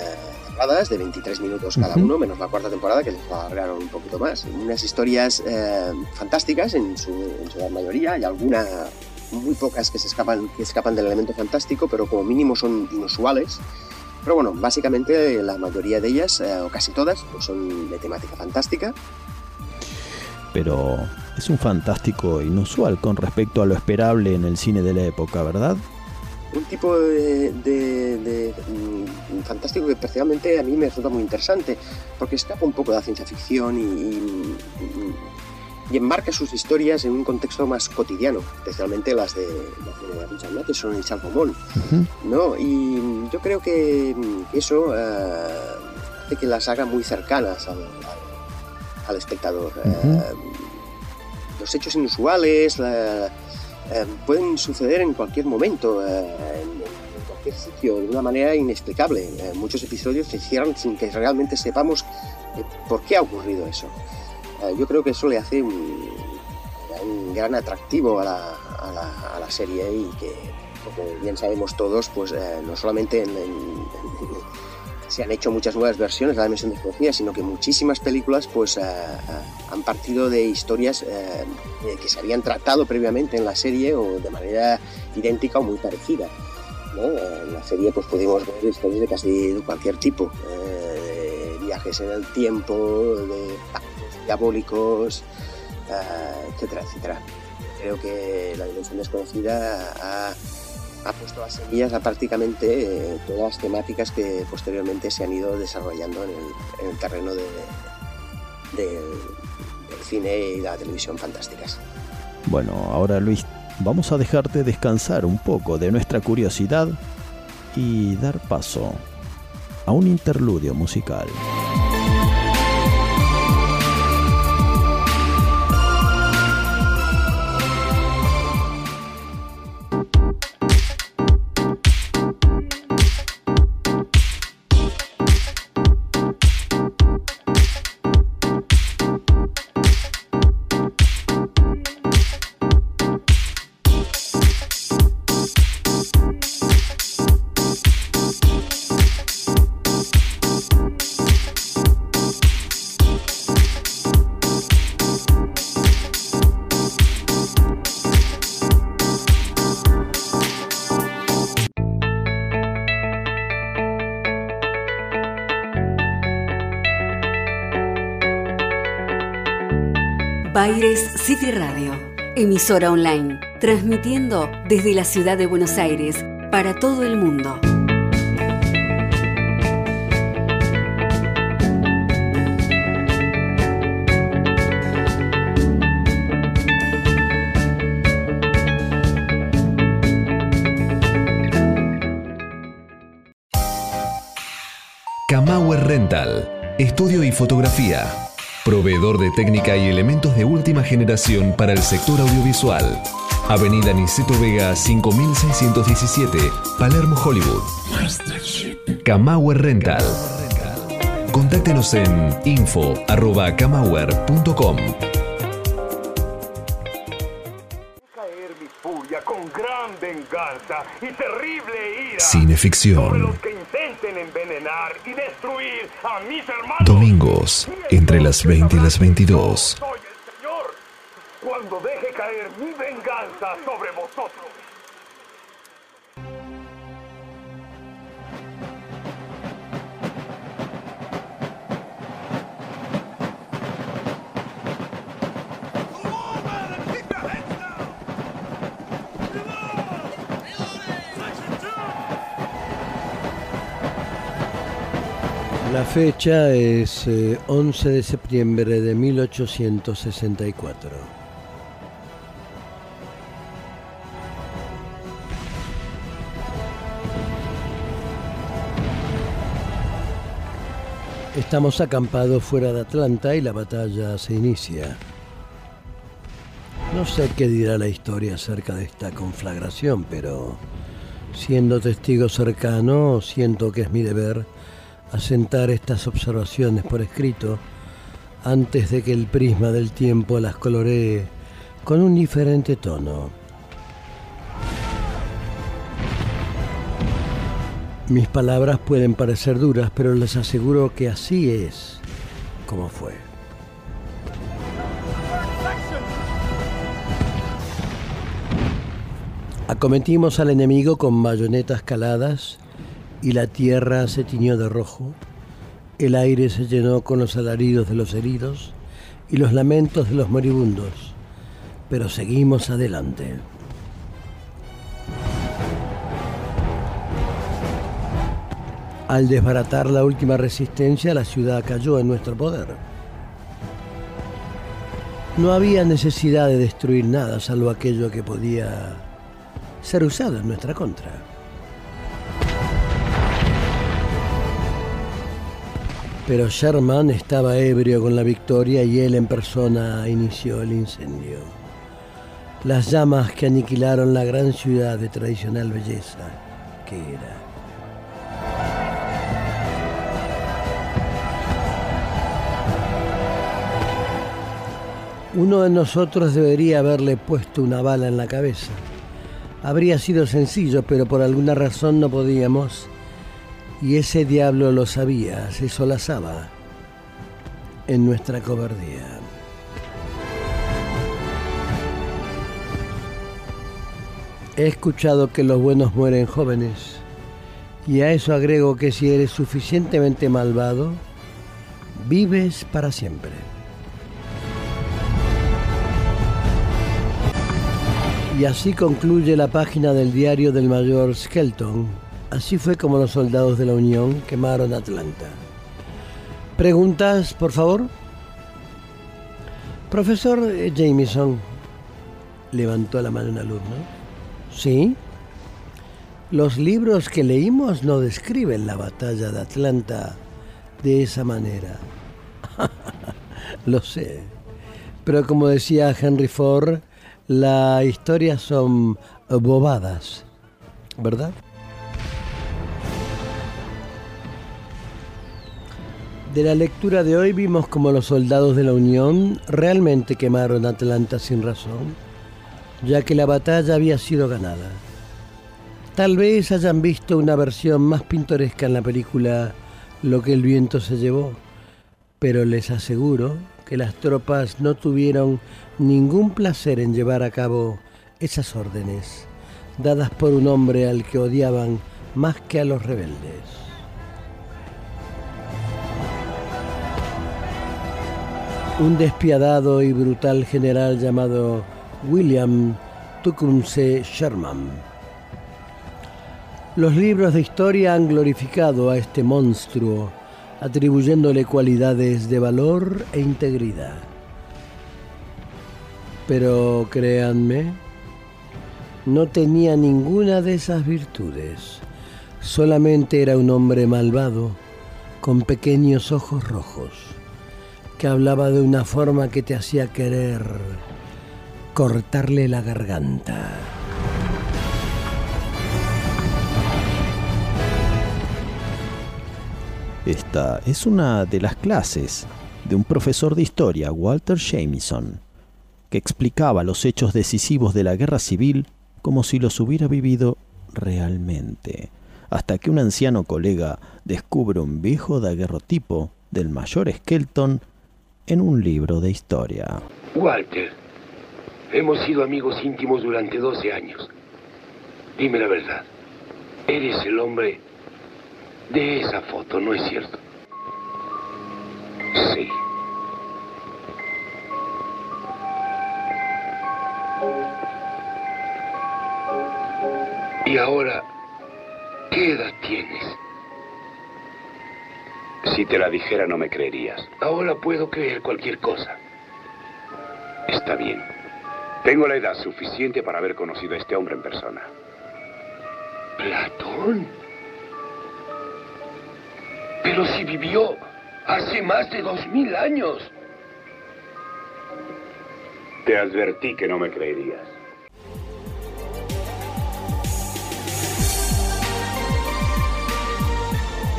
Speaker 13: cerradas de 23 minutos cada
Speaker 1: Ujú.
Speaker 13: uno, menos la cuarta temporada que les alargaron un poquito más. Unas historias eh, fantásticas en su, en su gran mayoría y algunas muy pocas que se escapan que escapan del elemento fantástico, pero como mínimo son inusuales. Pero bueno, básicamente la mayoría de ellas, eh, o casi todas, pues son de temática fantástica.
Speaker 1: Pero es un fantástico inusual con respecto a lo esperable en el cine de la época, ¿verdad?
Speaker 13: un tipo de, de- de, mm, fantástico que precisamente a mí me resulta muy interesante, porque escapa un poco de la ciencia ficción y, y- y enmarca sus historias en un contexto más cotidiano, especialmente las de, Richard Matheson y Charles Beaumont. ¿no? Y yo creo que eso eh, hace que las haga muy cercanas al, al- al espectador. Eh, los hechos inusuales la- eh, pueden suceder en cualquier momento, en, en cualquier sitio, de una manera inexplicable. Muchos episodios se cierran sin que realmente sepamos por qué ha ocurrido eso. Eh, yo creo que eso le hace un, un gran atractivo a la, a la- a la serie y que, como bien sabemos todos, pues eh, no solamente en- en- se han hecho muchas nuevas versiones de la dimensión desconocida, sino que muchísimas películas pues eh, eh, han partido de historias eh, eh, que se habían tratado previamente en la serie o de manera idéntica o muy parecida. ¿no? En la serie pues pudimos ver historias de casi cualquier tipo, viajes en el tiempo, de diabólicos, eh, etcétera, etcétera. Creo que la dimensión desconocida ha, ha puesto las semillas a prácticamente eh, todas las temáticas que posteriormente se han ido desarrollando en el, en el terreno de, del- del cine y la televisión fantásticas.
Speaker 1: Bueno, ahora Luis, vamos a dejarte descansar un poco de nuestra curiosidad y dar paso a un interludio musical.
Speaker 11: Baires City Radio, emisora online, transmitiendo desde la ciudad de Buenos Aires para todo el mundo.
Speaker 9: Camauer Rental, estudio y fotografía. Proveedor de técnica y elementos de última generación para el sector audiovisual. Avenida Niceto Vega 5617, Palermo, Hollywood. Camauer Rental. Contáctenos en info.camauer.com.
Speaker 8: Caer mi furia con gran venganza y terrible ira.
Speaker 9: Cineficción.
Speaker 8: Los que intenten envenenar y destruir a mis hermanos.
Speaker 9: Domingos, entre las 20 y las 22.
Speaker 2: La fecha es eh, 11 de septiembre de 1864. Estamos acampados fuera de Atlanta y la batalla se inicia. No sé qué dirá la historia acerca de esta conflagración, pero siendo testigo cercano, siento que es mi deber asentar estas observaciones por escrito antes de que el prisma del tiempo las coloree con un diferente tono. Mis palabras pueden parecer duras, pero les aseguro que así es como fue. Acometimos al enemigo con bayonetas caladas y la tierra se tiñó de rojo. El aire se llenó con los alaridos de los heridos y los lamentos de los moribundos. Pero seguimos adelante. Al desbaratar la última resistencia, la ciudad cayó en nuestro poder. No había necesidad de destruir nada, salvo aquello que podía ser usado en nuestra contra. Pero Sherman estaba ebrio con la victoria y él en persona inició el incendio. Las llamas que aniquilaron la gran ciudad de tradicional belleza que era. Uno de nosotros debería haberle puesto una bala en la cabeza. Habría sido sencillo, pero por alguna razón no podíamos. Y ese diablo lo sabía, se solazaba en nuestra cobardía. He escuchado que los buenos mueren jóvenes. Y a eso agrego que si eres suficientemente malvado, vives para siempre. Y así concluye la página del diario del mayor Skelton. Así fue como los soldados de la Unión quemaron Atlanta. ¿Preguntas, por favor? Profesor Jameson, levantó la mano un alumno. ¿Sí? Los libros que leímos no describen la batalla de Atlanta de esa manera. Lo sé. Pero como decía Henry Ford, las historias son bobadas, ¿verdad? De la lectura de hoy vimos como los soldados de la Unión realmente quemaron Atlanta sin razón, ya que la batalla había sido ganada. Tal vez hayan visto una versión más pintoresca en la película Lo que el viento se llevó, pero les aseguro que las tropas no tuvieron ningún placer en llevar a cabo esas órdenes, dadas por un hombre al que odiaban más que a los rebeldes. Un despiadado y brutal general llamado William Tecumseh Sherman. Los libros de historia han glorificado a este monstruo atribuyéndole cualidades de valor e integridad. Pero créanme, no tenía ninguna de esas virtudes. Solamente era un hombre malvado, con pequeños ojos rojos, que hablaba de una forma que te hacía querer cortarle la garganta.
Speaker 1: Esta es una de las clases de un profesor de historia, Walter Jamieson, que explicaba los hechos decisivos de la guerra civil como si los hubiera vivido realmente, hasta que un anciano colega descubre un viejo daguerrotipo del mayor Skelton en un libro de historia.
Speaker 14: Walter, hemos sido amigos íntimos durante 12 años. Dime la verdad, ¿eres el hombre de esa foto, ¿no es cierto? Sí. Y ahora, ¿qué edad tienes?
Speaker 5: Si te la dijera no me creerías.
Speaker 14: Ahora puedo creer cualquier cosa.
Speaker 5: Está bien. Tengo la edad suficiente para haber conocido a este hombre en persona.
Speaker 14: ¿Platón? Pero si vivió hace más de dos mil años.
Speaker 5: Te advertí que no me creerías.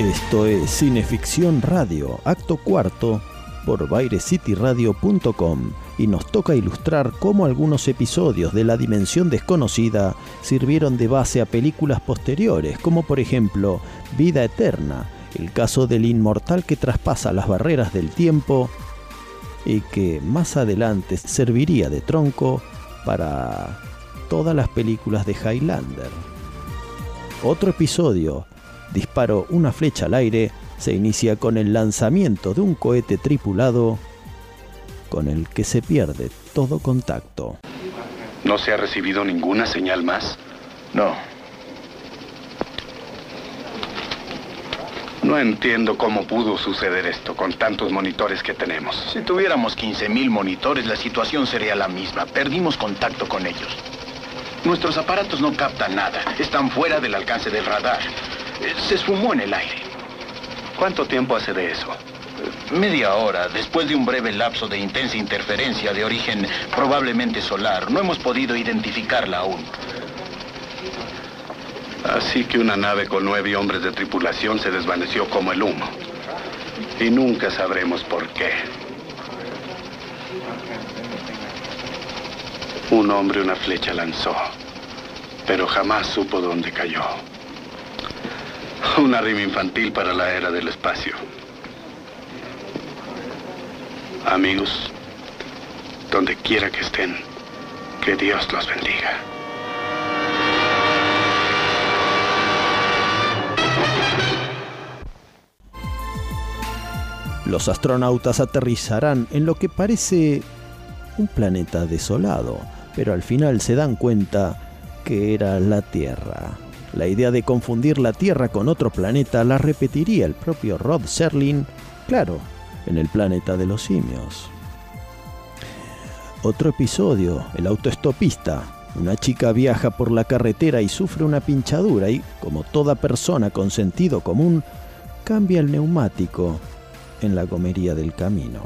Speaker 1: Esto es Cineficción Radio, acto cuarto, por bairecity.radio.com y nos toca ilustrar cómo algunos episodios de La Dimensión Desconocida sirvieron de base a películas posteriores, como por ejemplo Vida Eterna, el caso del inmortal que traspasa las barreras del tiempo y que más adelante serviría de tronco para todas las películas de Highlander. Otro episodio, Disparo una flecha al aire, se inicia con el lanzamiento de un cohete tripulado con el que se pierde todo contacto.
Speaker 5: ¿No se ha recibido ninguna señal más?
Speaker 15: No. No entiendo cómo pudo suceder esto con tantos monitores que tenemos.
Speaker 16: Si tuviéramos 15.000 monitores, la situación sería la misma. Perdimos contacto con ellos. Nuestros aparatos no captan nada. Están fuera del alcance del radar. Se esfumó en el aire.
Speaker 15: ¿Cuánto tiempo hace de eso?
Speaker 16: Media hora, después de un breve lapso de intensa interferencia de origen probablemente solar. No hemos podido identificarla aún.
Speaker 15: Así que una nave con nueve hombres de tripulación se desvaneció como el humo. Y nunca sabremos por qué. Un hombre una flecha lanzó, pero jamás supo dónde cayó. Una rima infantil para la era del espacio. Amigos, donde quiera que estén, que Dios los bendiga.
Speaker 1: Los astronautas aterrizarán en lo que parece un planeta desolado, pero al final se dan cuenta que era la Tierra. La idea de confundir la Tierra con otro planeta la repetiría el propio Rod Serling, claro, en el planeta de los simios. Otro episodio, el autoestopista. Una chica viaja por la carretera y sufre una pinchadura y, como toda persona con sentido común, cambia el neumático en la gomería del camino.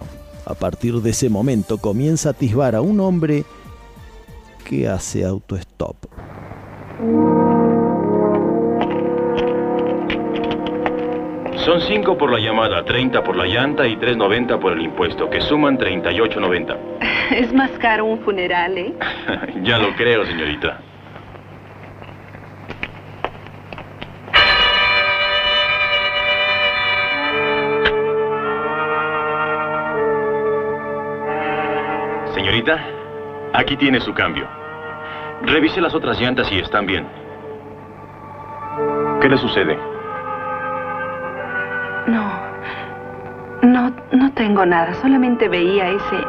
Speaker 1: A partir de ese momento comienza a atisbar a un hombre que hace autostop.
Speaker 17: Son 5 por la llamada, 30 por la llanta y 3.90 por el impuesto, que suman 38.90.
Speaker 18: Es más caro un funeral, ¿eh?
Speaker 17: ya lo creo, señorita. Señorita, aquí tiene su cambio. Revise las otras llantas y están bien. ¿Qué le sucede?
Speaker 18: No. No, no tengo nada. Solamente veía ese eh,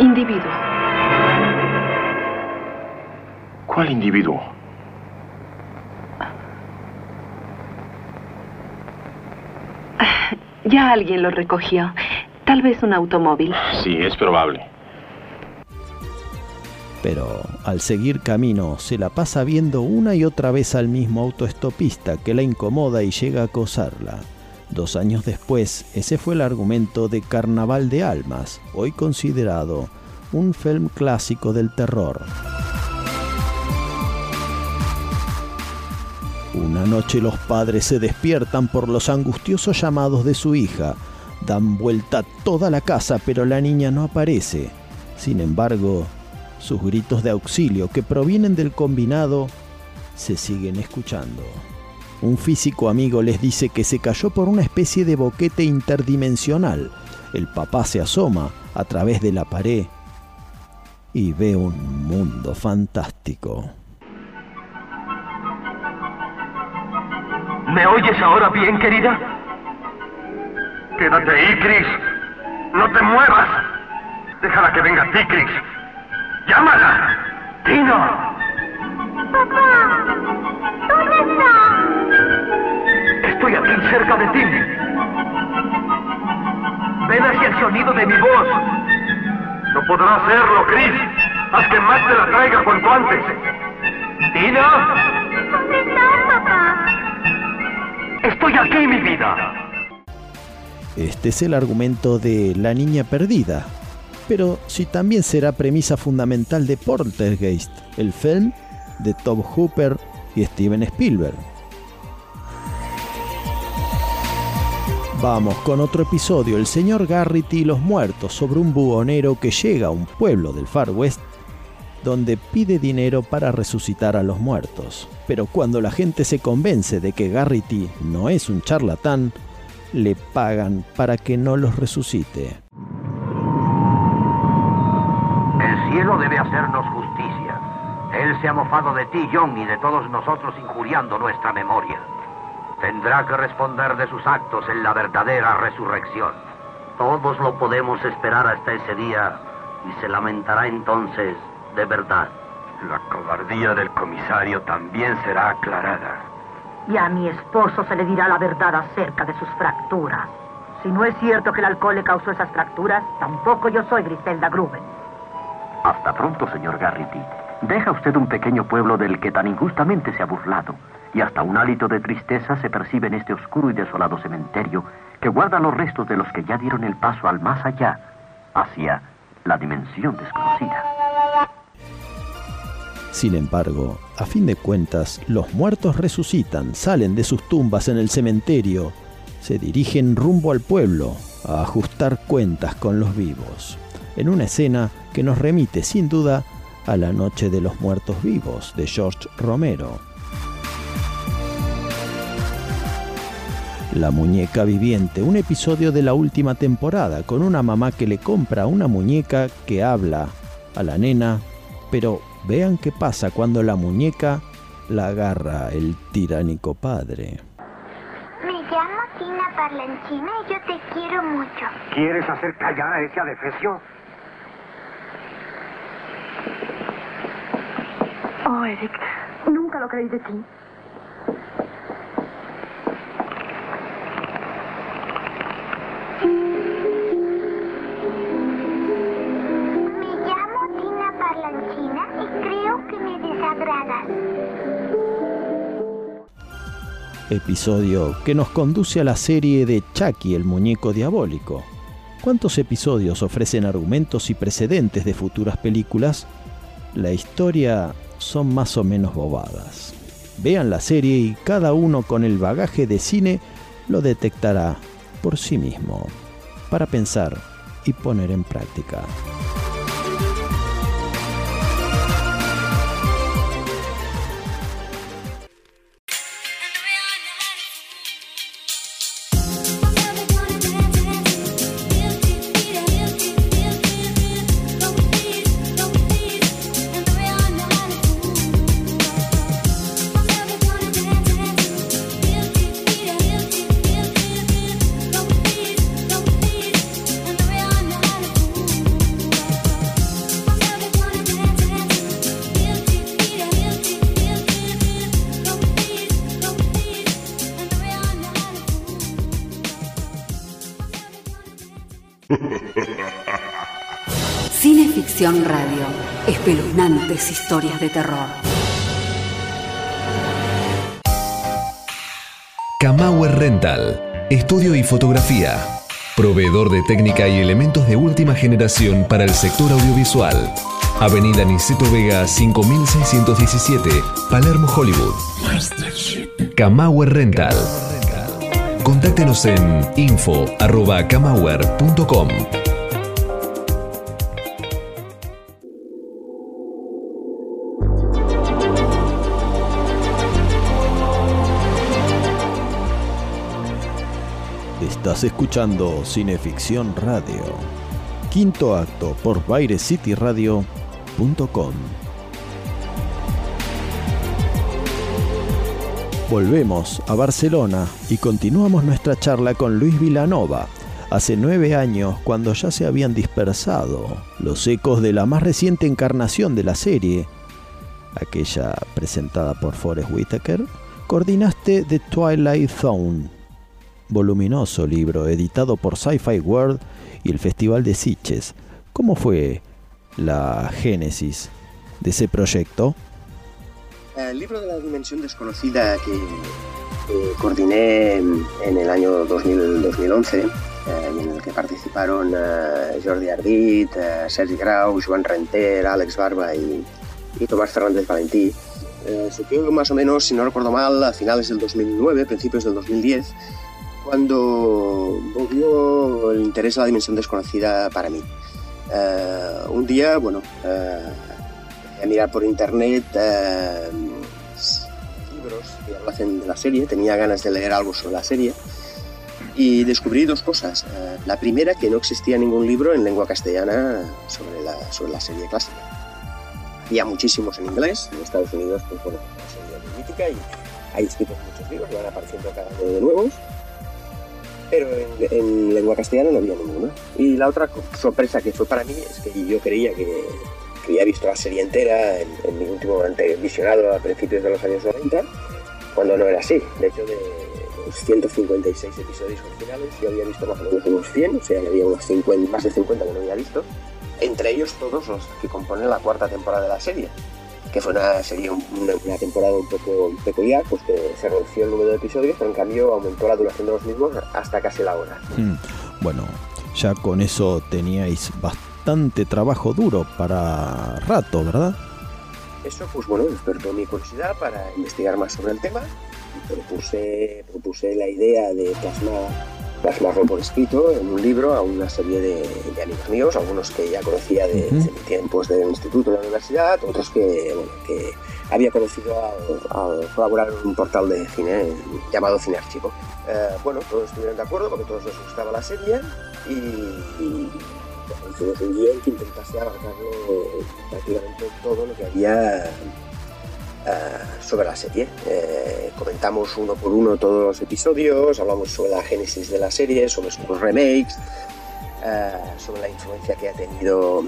Speaker 18: individuo.
Speaker 17: ¿Cuál individuo?
Speaker 18: Ya alguien lo recogió. Tal vez un automóvil.
Speaker 17: Sí, es probable.
Speaker 1: Pero al seguir camino se la pasa viendo una y otra vez al mismo autoestopista que la incomoda y llega a acosarla. Dos años después, ese fue el argumento de Carnaval de Almas, hoy considerado un film clásico del terror. Una noche los padres se despiertan por los angustiosos llamados de su hija. Dan vuelta toda la casa, pero la niña no aparece. Sin embargo, sus gritos de auxilio que provienen del combinado se siguen escuchando. Un físico amigo les dice que se cayó por una especie de boquete interdimensional. El papá se asoma a través de la pared y ve un mundo fantástico.
Speaker 8: ¿Me oyes ahora bien, querida? Quédate ahí, Chris. No te muevas. Déjala que venga a ti, Chris. ¡Llámala! ¡Tino!
Speaker 19: Papá, ¿dónde está?
Speaker 8: Cerca de ti. Ven hacia el sonido de mi voz. No podrá hacerlo, Chris. Haz que Matt te la traiga cuanto antes. ¿Tino?
Speaker 19: ¿Dónde estás, papá?
Speaker 8: Estoy aquí, mi vida.
Speaker 1: Este es el argumento de La Niña Perdida. Pero si también será premisa fundamental de Poltergeist, el film de Tom Hooper y Steven Spielberg. Vamos con otro episodio, el señor Garrity y los muertos, sobre un buhonero que llega a un pueblo del Far West donde pide dinero para resucitar a los muertos. Pero cuando la gente se convence de que Garrity no es un charlatán, le pagan para que no los resucite.
Speaker 20: El cielo debe hacernos justicia. Él se ha mofado de ti, John, y de todos nosotros injuriando nuestra memoria. Tendrá que responder de sus actos en la verdadera resurrección. Todos lo podemos esperar hasta ese día y se lamentará entonces de verdad.
Speaker 5: La cobardía del comisario también será aclarada.
Speaker 21: Y a mi esposo se le dirá la verdad acerca de sus fracturas. Si no es cierto que el alcohol le causó esas fracturas, tampoco yo soy Griselda Gruben.
Speaker 22: Hasta pronto, señor Garrity. Deja usted un pequeño pueblo del que tan injustamente se ha burlado, y hasta un hálito de tristeza se percibe en este oscuro y desolado cementerio que guarda los restos de los que ya dieron el paso al más allá, hacia la dimensión desconocida.
Speaker 1: Sin embargo, a fin de cuentas, los muertos resucitan, salen de sus tumbas en el cementerio, se dirigen rumbo al pueblo a ajustar cuentas con los vivos, en una escena que nos remite sin duda a La Noche de los Muertos Vivos de George Romero. La muñeca viviente, un episodio de la última temporada con una mamá que le compra una muñeca que habla a la nena, pero vean qué pasa cuando la muñeca la agarra el tiránico padre.
Speaker 19: Me llamo Tina Parlanchina y yo te quiero mucho.
Speaker 20: ¿Quieres hacer callar a ese adefesio?
Speaker 21: Oh, Eric, nunca lo creí de ti.
Speaker 19: Me llamo Tina Parlanchina y creo que me desagradas.
Speaker 1: Episodio que nos conduce a la serie de Chucky el muñeco diabólico. ¿Cuántos episodios ofrecen argumentos y precedentes de futuras películas? La historia son más o menos bobadas. Vean la serie y cada uno con el bagaje de cine lo detectará por sí mismo, para pensar y poner en práctica.
Speaker 11: Radio. Espeluznantes historias de terror.
Speaker 9: Kamauer Rental. Estudio y fotografía. Proveedor de técnica y elementos de última generación para el sector audiovisual. Avenida Niceto Vega 5617, Palermo, Hollywood. Kamauer Rental. Contáctenos en info.kamauer.com.
Speaker 1: Escuchando Cineficción Radio. Quinto acto por BaireCityRadio.com. Volvemos a Barcelona y continuamos nuestra charla con Luis Vilanova. Hace nueve años, cuando ya se habían dispersado los ecos de la más reciente encarnación de la serie, aquella presentada por Forrest Whitaker, coordinaste The Twilight Zone, voluminoso libro editado por Sci-Fi World y el Festival de Sitges. ¿Cómo fue la génesis de ese proyecto?
Speaker 13: El libro de la dimensión desconocida que, que coordiné en, el año 2000, 2011 eh, en el que participaron eh, Jordi Ardit, eh, Sergi Grau, Joan Renter, Àlex Barba y, y Tomás Fernández Valentí, eh, surgió más o menos, si no recuerdo mal, a finales del 2009, principios del 2010, cuando volvió el interés a la dimensión desconocida para mí. Eh, un día, bueno, empecé a mirar por internet eh, libros que hablasen de la serie, tenía ganas de leer algo sobre la serie y descubrí dos cosas. La primera, que no existía ningún libro en lengua castellana sobre la, sobre la serie clásica. Había muchísimos en inglés, en Estados Unidos, pues bueno, la serie es y hay escritos muchos libros, van apareciendo cada uno de nuevos pero en, en, lengua castellana no había ninguna. Y la otra sorpresa que fue para mí es que yo creía que, había visto la serie entera en, en mi último visionado a principios de los años 90 cuando no era así. De hecho, de los 156 episodios originales, yo había visto más o menos unos 100, o sea, había unos 50, más de 50 que no había visto. Entre ellos todos los que componen la cuarta temporada de la serie, que fue una serie, una, una temporada un poco peculiar, pues que se redució el número de episodios, pero en cambio aumentó la duración de los mismos hasta casi la hora.
Speaker 1: Mm, Bueno, ya con eso teníais bastante trabajo duro para rato, ¿verdad?
Speaker 13: Eso, pues bueno, despertó mi curiosidad para investigar más sobre el tema y propuse, propuse la idea de plasmar, plasmarlo por escrito en un libro a una serie de, de amigos míos, algunos que ya conocía de, mis tiempos del instituto, de la universidad, otros que, bueno, que había conocido al, al colaborar en un portal de cine llamado Cine Archivo. Eh, bueno, todos estuvieron de acuerdo porque todos les gustaba la serie y, y bueno, hicimos un guion que intentase abarcarlo prácticamente todo lo que había eh, sobre la serie. Eh, comentamos uno por uno todos los episodios, hablamos sobre la génesis de la serie, sobre sus remakes, eh, sobre la influencia que ha tenido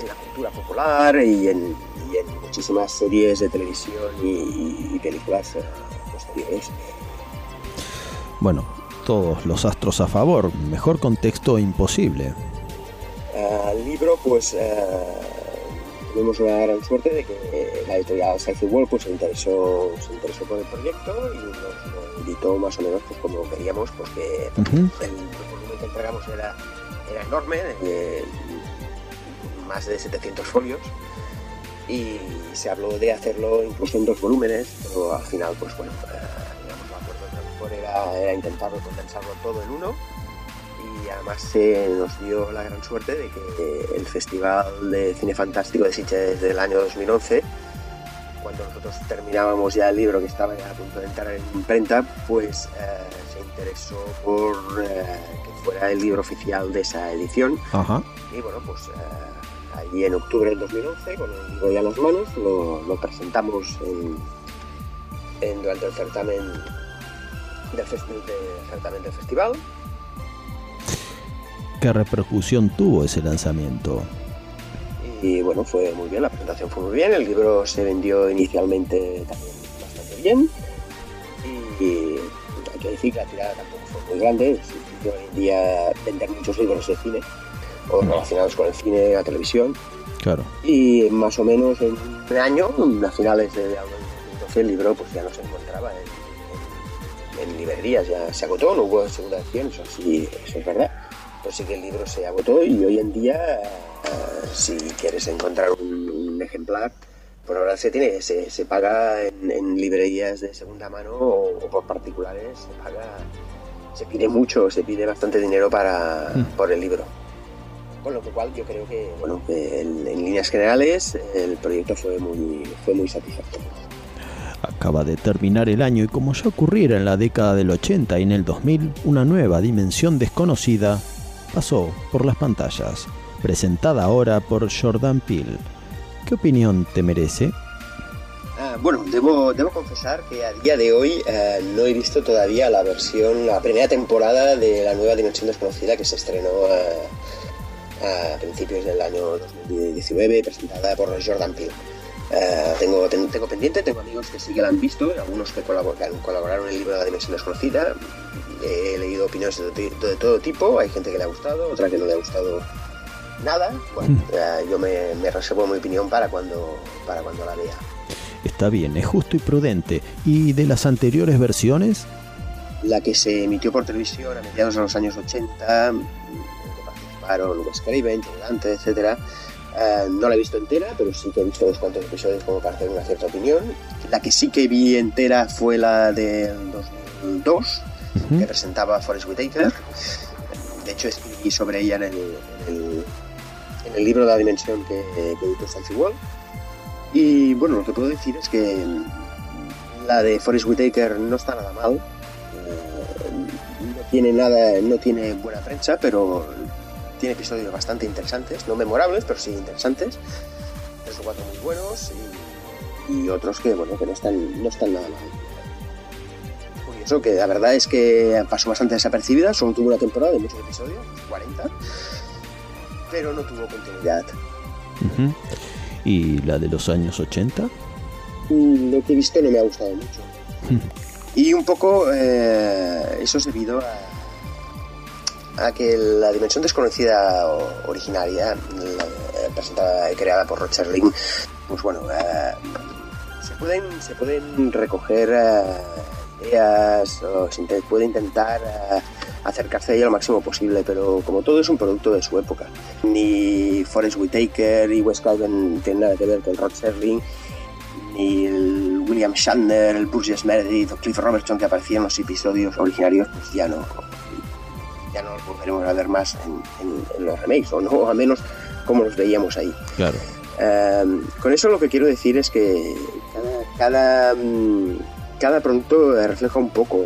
Speaker 13: en la cultura popular y en, y en muchísimas series de televisión y, y películas posteriores.
Speaker 1: Bueno, todos los astros a favor, mejor contexto imposible.
Speaker 13: Al libro, pues tuvimos una gran suerte de que eh, la editorial Sci-Fi World pues, se, interesó, se interesó por el proyecto y nos editó más o menos pues, como queríamos, porque
Speaker 1: Ujú.
Speaker 13: el volumen que entregamos era, era enorme, de más de 700 folios. Y se habló de hacerlo incluso en dos volúmenes, pero al final, pues bueno, eh, digamos, el acuerdo era, era intentarlo condensarlo todo en uno y además se nos dio la gran suerte de que el Festival de Cine Fantástico de Sitges del año 2011, cuando nosotros terminábamos ya el libro que estaba a punto de entrar en imprenta, pues eh, se interesó por eh, que fuera el libro oficial de esa edición.
Speaker 1: Ajá.
Speaker 13: Y bueno, pues eh, allí en octubre del 2011, con el libro ya en las manos, lo, lo presentamos en, en- durante el certamen del certamen del festival.
Speaker 1: ¿Qué repercusión tuvo ese lanzamiento?
Speaker 13: Y bueno, fue muy bien, la presentación fue muy bien, el libro se vendió inicialmente también bastante bien. Y, hay que decir que la tirada tampoco fue muy grande, hoy en día vender muchos libros de cine o relacionados con el cine, la televisión.
Speaker 1: Claro.
Speaker 13: Y más o menos en un año, a finales de 2012, el libro pues ya no se encontraba en, en- en librerías, ya se agotó, no hubo segunda edición, eso sí, eso es verdad. Pero sí que el libro se agotó y hoy en día, eh, si quieres encontrar un, un ejemplar, por ahora se tiene, se, se paga en, en librerías de segunda mano o, o por particulares, se paga, se pide mucho, se pide bastante dinero para,
Speaker 1: Mm.
Speaker 13: por el libro. Con lo cual yo creo que, bueno, en, en líneas generales el proyecto fue muy, fue muy satisfactorio.
Speaker 1: Acaba de terminar el año y como ya ocurriera en la década del 80 y en el 2000, una nueva dimensión desconocida pasó por las pantallas, presentada ahora por Jordan Peele. ¿Qué opinión te merece?
Speaker 13: Ah, bueno, debo, debo confesar que a día de hoy eh, no he visto todavía la versión, la primera temporada de la nueva Dimensión Desconocida que se estrenó eh, a principios del año 2019, presentada por Jordan Peele. Eh, tengo, ten- tengo pendiente, tengo amigos que sí que la han visto, algunos que colabor- que han colaboraron en el libro de la Dimensión Desconocida. He leído opiniones de, ti- de todo tipo, hay gente que le ha gustado, otra que no le ha gustado nada. Bueno, eh, yo me, me reservo mi opinión para cuando, para cuando la vea.
Speaker 1: Está bien, es justo y prudente. ¿Y de las anteriores versiones?
Speaker 13: la que se emitió por televisión a mediados de los años 80, en que participaron Wes Craven, Dante, etc. no la he visto entera, pero sí que he visto unos cuantos episodios como para hacer una cierta opinión. La que sí que vi entera fue la del 2002, que presentaba Forrest Whitaker. De hecho, escribí sobre ella en el, en el, en el libro de la dimensión que, que editó Stancy Wall. Y bueno, lo que puedo decir es que la de Forrest Whitaker no está nada mal. Eh, no tiene nada, no tiene buena prensa, pero tiene episodios bastante interesantes, no memorables, pero sí interesantes. Tres o cuatro muy buenos y, y otros que bueno que no están, no están nada mal. Curioso que la verdad es que pasó bastante desapercibida, solo tuvo una temporada de muchos episodios, 40, pero no tuvo continuidad.
Speaker 1: ¿Y la de los años 80?
Speaker 13: Mm, Lo que he visto no me ha gustado mucho. Y un poco eh, eso es debido a, a, que la dimensión desconocida originaria, la, presentada y creada por Roger Link, pues bueno, eh, se, pueden, se pueden recoger eh, ideas o se puede intentar acercarse a ella lo máximo posible, pero como todo es un producto de su época, ni Forrest Whitaker y Wes Craven tienen nada que ver con Rod Serling, ni William Shatner, el Burgess Meredith o Cliff Robertson que aparecían en los episodios originarios, pues ya no, ya no los volveremos a ver más en, los remakes, o no, al menos como los veíamos ahí.
Speaker 1: Claro.
Speaker 13: Em, con eso lo que quiero decir es que cada, cada, mm, cada producto refleja un poco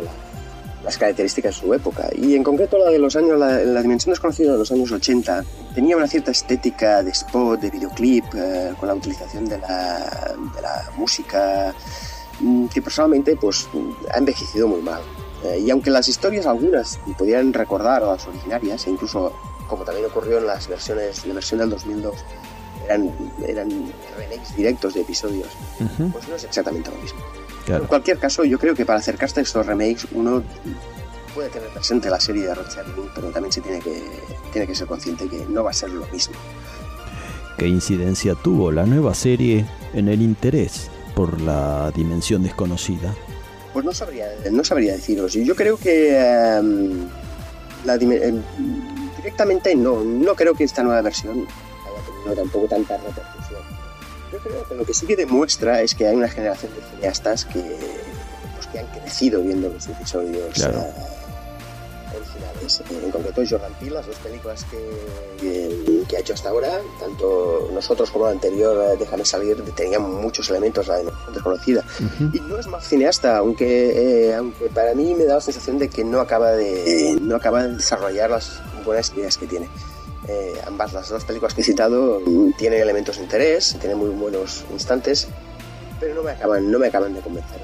Speaker 13: las características de su época. Y en concreto la de los años, la, la dimensión desconocida de los años 80, tenía una cierta estética de spot, de videoclip, eh, con la utilización de la, de la música, mm, que personalmente pues, ha envejecido muy mal. Eh, y aunque las historias algunas podían recordar a las originarias, e incluso como también ocurrió en las versiones, la versión del 2002, eran, eran remakes directos de episodios, pues no es exactamente lo mismo. En cualquier caso, yo creo que para acercarse a estos remakes uno puede tener presente la serie de Roger pero también se tiene que, tiene que ser consciente que no va a ser lo mismo.
Speaker 1: ¿Qué incidencia tuvo la nueva serie en el interés por la dimensión desconocida?
Speaker 13: Pues no sabría, no sabría deciros. Yo creo que em, la, em, directamente no, no creo que esta nueva versión haya tenido tampoco tanta repercusión yo creo que lo que sí que demuestra es que hay una generación de cineastas que, pues, que han crecido viendo los episodios eh, originales. En concreto, Jordan Peele, las dos películas que, que, ha hecho hasta ahora, tanto nosotros como la anterior, eh, Déjame salir, tenían muchos elementos la desconocida. Y no es más cineasta, aunque, eh, aunque para mí me da la sensación de que no acaba de, no acaba de desarrollar las buenas ideas que tiene. Eh, ambas las dos películas que he citado tienen elementos de interés, tienen muy buenos instantes, pero no me acaban, no me acaban de convencer.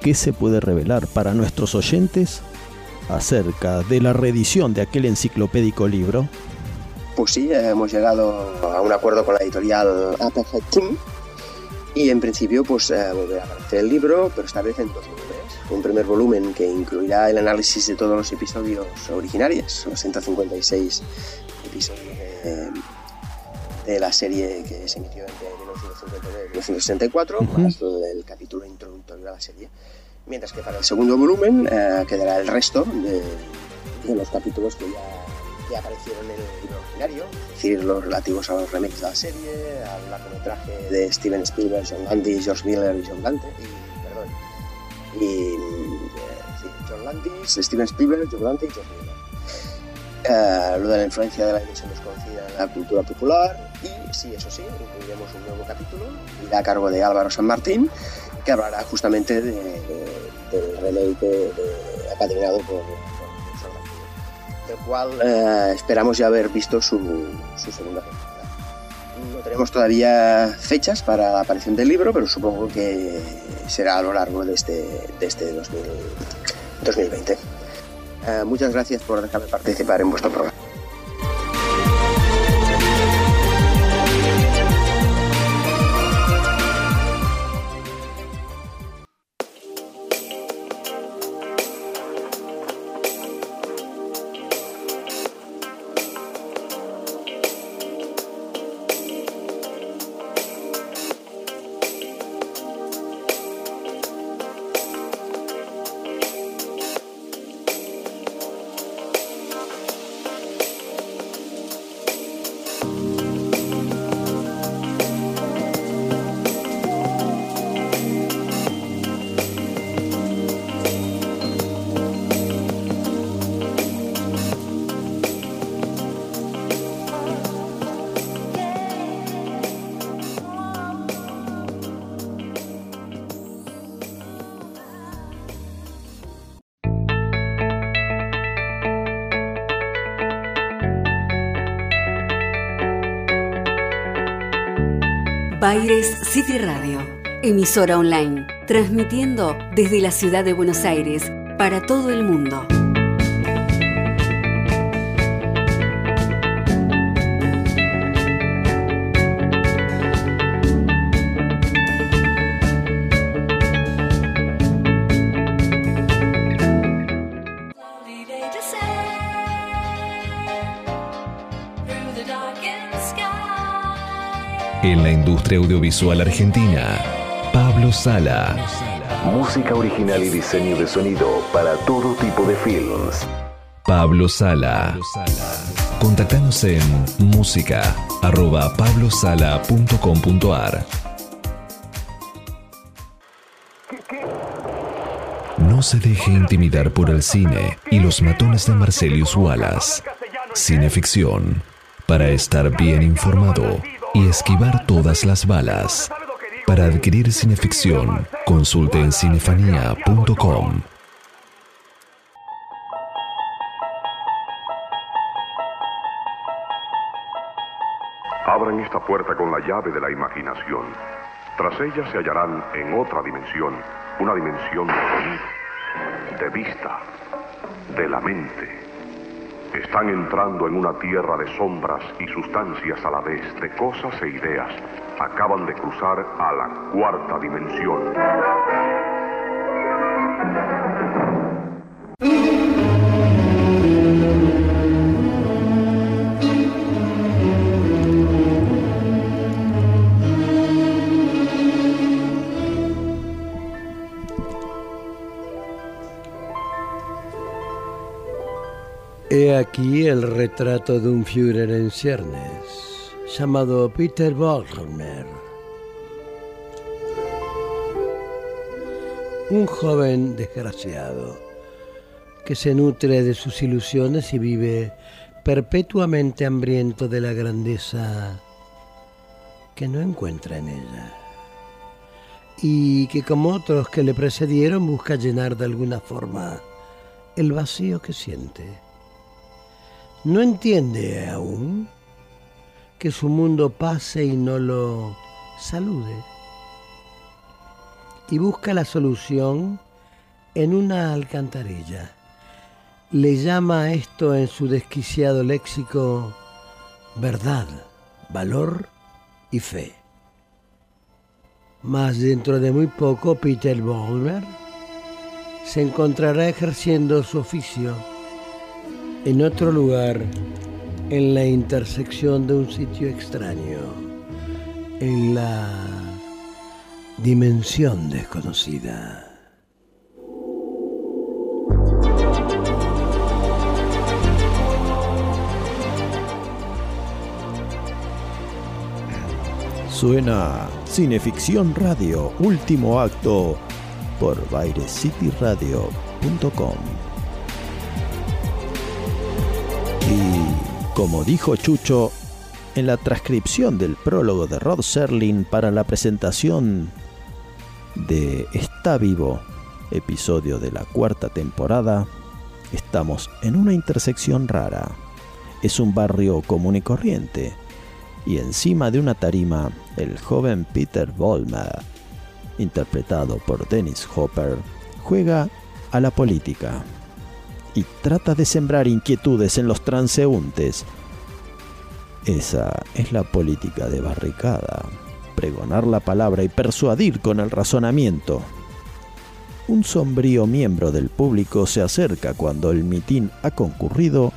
Speaker 1: ¿Qué se puede revelar para nuestros oyentes acerca de la reedición de aquel enciclopédico libro?
Speaker 13: Pues sí, hemos llegado a un acuerdo con la editorial Apex Team y en principio pues eh, volverá a aparecer el libro, pero esta vez en dos un primer volumen que incluirá el análisis de todos los episodios originarios, los 156 episodios de, la serie que se emitió entre 1959 y 1964, más el capítulo introductorio de la serie. Mientras que para el segundo volumen eh, quedará el resto de, los capítulos que ya, aparecieron en el originario, es decir, los relativos a los remakes de la serie, al largometraje de Steven Spielberg, John Landis, George Miller y John Dante, y eh, John Landis, Steven Spielberg, John Dante y George Miller. Eh, lo de la influencia de la dimensión desconocida en la cultura popular y sí, eso sí, incluiremos un nuevo capítulo, irá a cargo de Álvaro San Martín, que hablará justamente de, del remake de, apadrinado por, por del cual eh, esperamos ya haber visto su, segunda temporada. No tenemos todavía fechas para la aparición del libro, pero supongo que será a lo largo de este, de este 2020. Eh, muchas gracias por dejarme participar en vuestro programa.
Speaker 11: Baires City Radio, emisora online, transmitiendo desde la ciudad de Buenos Aires para todo el mundo.
Speaker 9: Industria audiovisual argentina, Pablo Sala.
Speaker 12: Música original y diseño de sonido para todo tipo de films.
Speaker 9: Pablo Sala. Contactanos en música@pablosala.com.ar. No se deje intimidar por el cine y los matones de Marcelius Wallace. Cineficción. Para estar bien informado y esquivar todas las balas. Para adquirir cineficción, consulte en cinefanía.com.
Speaker 23: Abran esta puerta con la llave de la imaginación. Tras ella se hallarán en otra dimensión, una dimensión de sonido, de vista, de la mente. Están entrando en una tierra de sombras y sustancias a la vez, de cosas e ideas. Acaban de cruzar a la cuarta dimensión.
Speaker 2: Aquí el retrato de un Führer en ciernes, llamado Peter Wagner. Un joven desgraciado que se nutre de sus ilusiones y vive perpetuamente hambriento de la grandeza que no encuentra en ella. Y que como otros que le precedieron busca llenar de alguna forma el vacío que siente no entiende aún que su mundo pase y no lo salude. Y busca la solución en una alcantarilla. Le llama a esto en su desquiciado léxico verdad, valor y fe. Mas dentro de muy poco Peter Bollmer se encontrará ejerciendo su oficio en otro lugar, en la intersección de un sitio extraño, en la dimensión desconocida.
Speaker 1: Suena Cineficción Radio, último acto, por bairescityradio.com. Y como dijo Chucho, en la transcripción del prólogo de Rod Serling para la presentación de Está vivo, episodio de la cuarta temporada, estamos en una intersección rara. Es un barrio común y corriente, y encima de una tarima, el joven Peter Vollmer, interpretado por Dennis Hopper, juega a la política y trata de sembrar inquietudes en los transeúntes. Esa es la política de barricada, pregonar la palabra y persuadir con el razonamiento. Un sombrío miembro del público se acerca cuando el mitin ha concurrido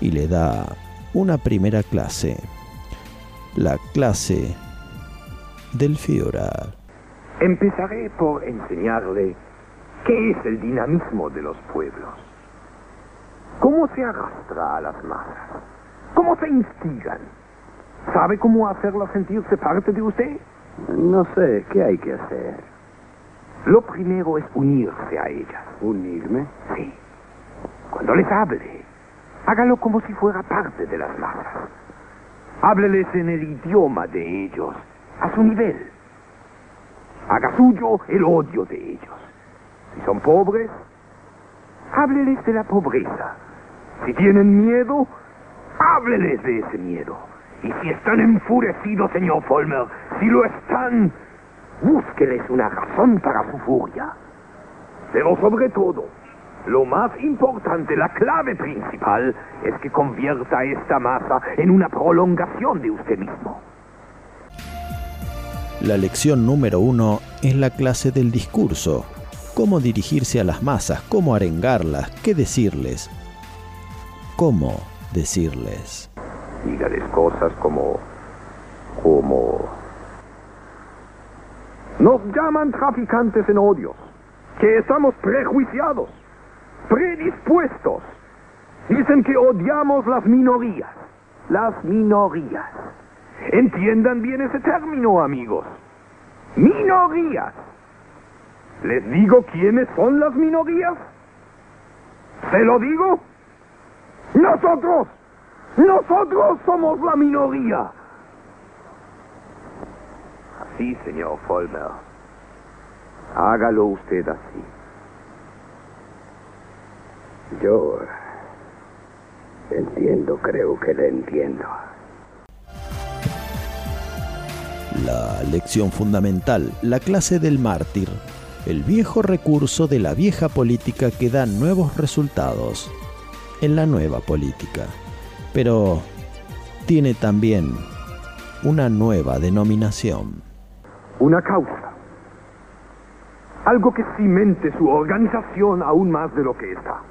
Speaker 1: y le da una primera clase, la clase del Führer.
Speaker 24: Empezaré por enseñarle qué es el dinamismo de los pueblos. ¿Cómo se arrastra a las masas? ¿Cómo se instigan? ¿Sabe cómo hacerlas sentirse parte de usted?
Speaker 20: No sé, ¿qué hay que hacer?
Speaker 24: Lo primero es unirse a ellas.
Speaker 20: ¿Unirme?
Speaker 24: Sí. Cuando les hable, hágalo como si fuera parte de las masas. Hábleles en el idioma de ellos, a su nivel. Haga suyo el odio de ellos. Si son pobres, hábleles de la pobreza. Si tienen miedo, hábleles de ese miedo. Y si están enfurecidos, señor Folmer, si lo están, búsqueles una razón para su furia. Pero sobre todo, lo más importante, la clave principal, es que convierta esta masa en una prolongación de usted mismo.
Speaker 1: La lección número uno es la clase del discurso. Cómo dirigirse a las masas, cómo arengarlas, qué decirles. Cómo decirles.
Speaker 24: Dígales cosas como... como... Nos llaman traficantes en odios, que estamos prejuiciados, predispuestos. Dicen que odiamos las minorías, las minorías. Entiendan bien ese término, amigos. Minorías. ¿Les digo quiénes son las minorías? ¿Se lo digo? Nosotros. Nosotros somos la minoría. Así, señor Folmer. Hágalo usted así.
Speaker 25: Yo entiendo, creo que le entiendo.
Speaker 1: La lección fundamental, la clase del mártir, el viejo recurso de la vieja política que da nuevos resultados en la nueva política, pero tiene también una nueva denominación.
Speaker 24: Una causa. Algo que cimente su organización aún más de lo que está.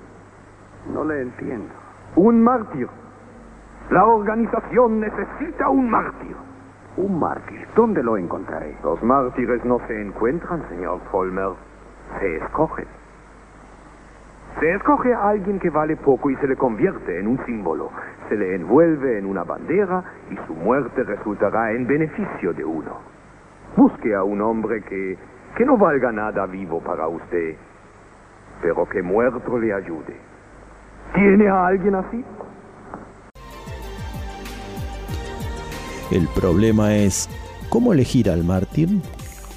Speaker 25: No le entiendo.
Speaker 24: Un mártir. La organización necesita un mártir.
Speaker 25: Un mártir. ¿Dónde lo encontraré?
Speaker 24: Los mártires no se encuentran, señor Folmer. Se escogen. Se escoge a alguien que vale poco y se le convierte en un símbolo. Se le envuelve en una bandera y su muerte resultará en beneficio de uno. Busque a un hombre que, que no valga nada vivo para usted, pero que muerto le ayude. ¿Tiene a alguien así?
Speaker 1: El problema es cómo elegir al mártir.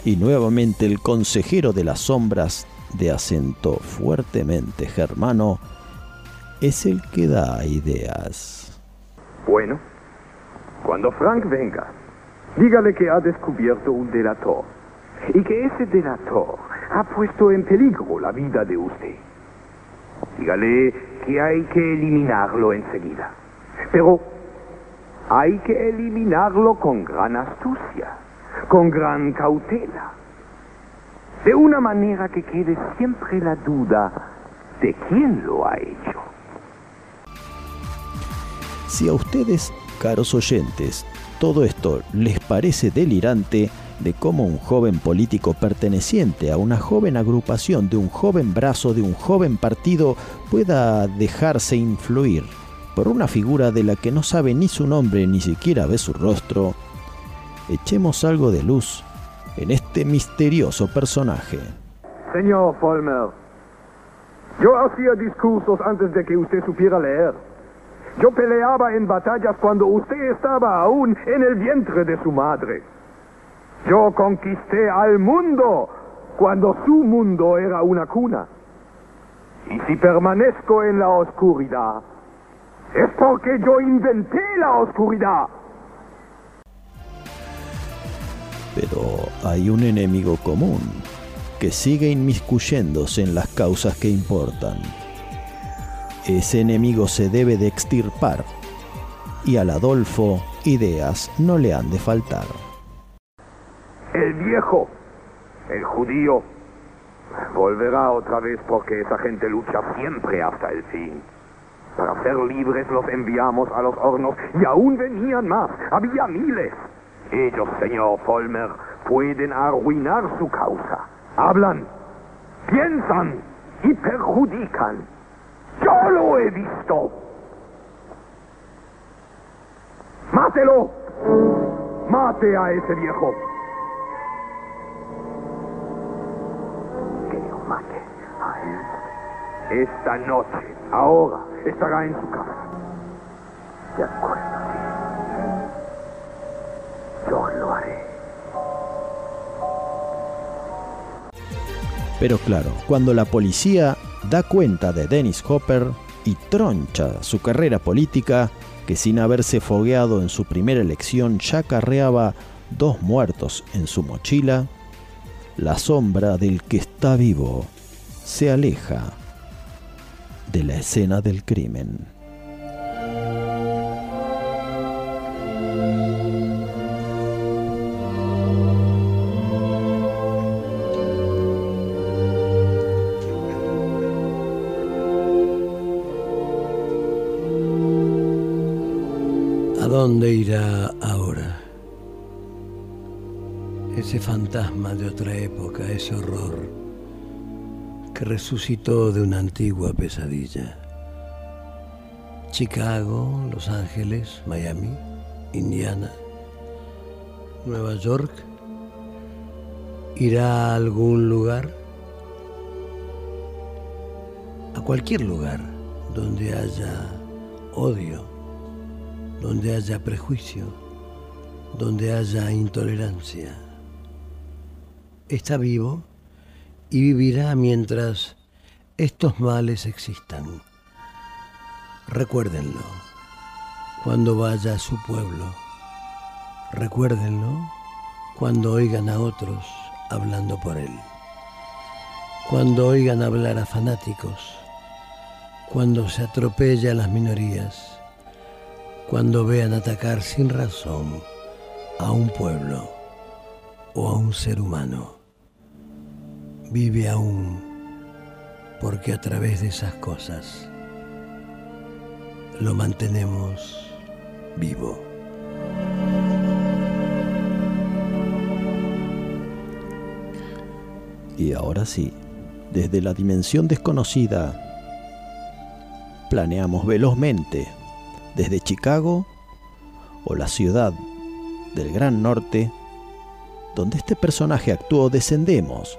Speaker 1: Y nuevamente el consejero de las sombras, de acento fuertemente germano, es el que da ideas.
Speaker 24: Bueno, cuando Frank venga, dígale que ha descubierto un delator y que ese delator ha puesto en peligro la vida de usted. Dígale que hay que eliminarlo enseguida. Pero hay que eliminarlo con gran astucia, con gran cautela. De una manera que quede siempre la duda de quién lo ha hecho.
Speaker 1: Si a ustedes, caros oyentes, todo esto les parece delirante de cómo un joven político perteneciente a una joven agrupación de un joven brazo de un joven partido pueda dejarse influir por una figura de la que no sabe ni su nombre ni siquiera ve su rostro, echemos algo de luz en este misterioso personaje.
Speaker 24: Señor Folmer, yo hacía discursos antes de que usted supiera leer. Yo peleaba en batallas cuando usted estaba aún en el vientre de su madre. Yo conquisté al mundo cuando su mundo era una cuna. Y si permanezco en la oscuridad, es porque yo inventé la oscuridad.
Speaker 1: Pero hay un enemigo común que sigue inmiscuyéndose en las causas que importan. Ese enemigo se debe de extirpar y al Adolfo ideas no le han de faltar.
Speaker 24: El viejo, el judío, volverá otra vez porque esa gente lucha siempre hasta el fin. Para ser libres los enviamos a los hornos y aún venían más, había miles. Ellos, señor Folmer, pueden arruinar su causa. Hablan, piensan y perjudican. Yo lo he visto. Mátelo. Mate a ese viejo.
Speaker 25: Que lo mate a él.
Speaker 24: Esta noche, ahora, estará en su casa.
Speaker 25: De acuerdo. Yo lo haré.
Speaker 1: Pero claro, cuando la policía da cuenta de Dennis Hopper y troncha su carrera política, que sin haberse fogueado en su primera elección ya carreaba dos muertos en su mochila, la sombra del que está vivo se aleja de la escena del crimen.
Speaker 2: Irá ahora? Ese fantasma de otra época, ese horror que resucitó de una antigua pesadilla. Chicago, Los Ángeles, Miami, Indiana, Nueva York. ¿Irá a algún lugar? A cualquier lugar donde haya odio, donde haya prejuicio, donde haya intolerancia. Está vivo y vivirá mientras estos males existan. Recuérdenlo cuando vaya a su pueblo. Recuérdenlo cuando oigan a otros hablando por él. Cuando oigan hablar a fanáticos. Cuando se atropella a las minorías. Cuando vean atacar sin razón a un pueblo o a un ser humano. Vive aún porque a través de esas cosas lo mantenemos vivo.
Speaker 1: Y ahora sí, desde la dimensión desconocida, planeamos velozmente desde Chicago o la ciudad del Gran Norte, donde este personaje actuó, descendemos,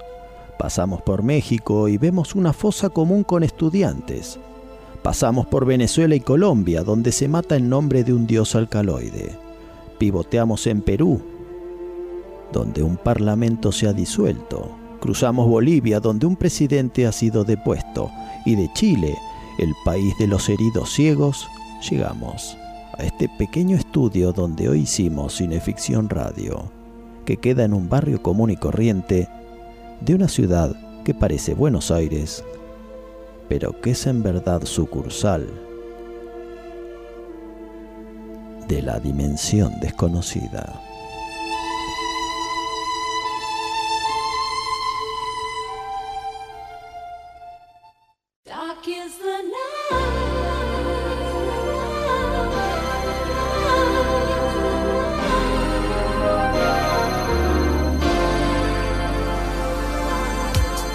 Speaker 1: pasamos por México y vemos una fosa común con estudiantes, pasamos por Venezuela y Colombia, donde se mata en nombre de un dios alcaloide, pivoteamos en Perú, donde un parlamento se ha disuelto, cruzamos Bolivia, donde un presidente ha sido depuesto, y de Chile, el país de los heridos ciegos, llegamos a este pequeño estudio donde hoy hicimos Cineficción Radio, que queda en un barrio común y corriente de una ciudad que parece Buenos Aires, pero que es en verdad sucursal de la dimensión desconocida.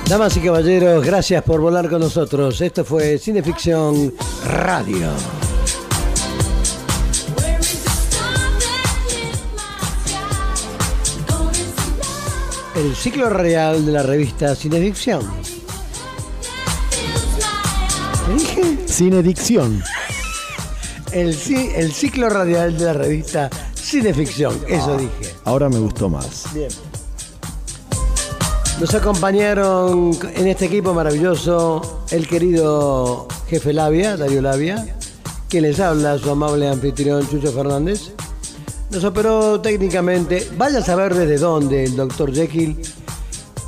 Speaker 2: Damas y caballeros, gracias por volar con nosotros. Esto fue Cineficción Radio. El ciclo radial de la revista Cineficción. ¿Qué dije?
Speaker 1: Cinedicción.
Speaker 2: El, el ciclo radial de la revista Cineficción, eso dije.
Speaker 1: Ahora me gustó más.
Speaker 2: Bien. Nos acompañaron en este equipo maravilloso el querido jefe Labia, Darío Labia, que les habla su amable anfitrión Chucho Fernández. Nos operó técnicamente, vaya a saber desde dónde, el doctor Jekyll.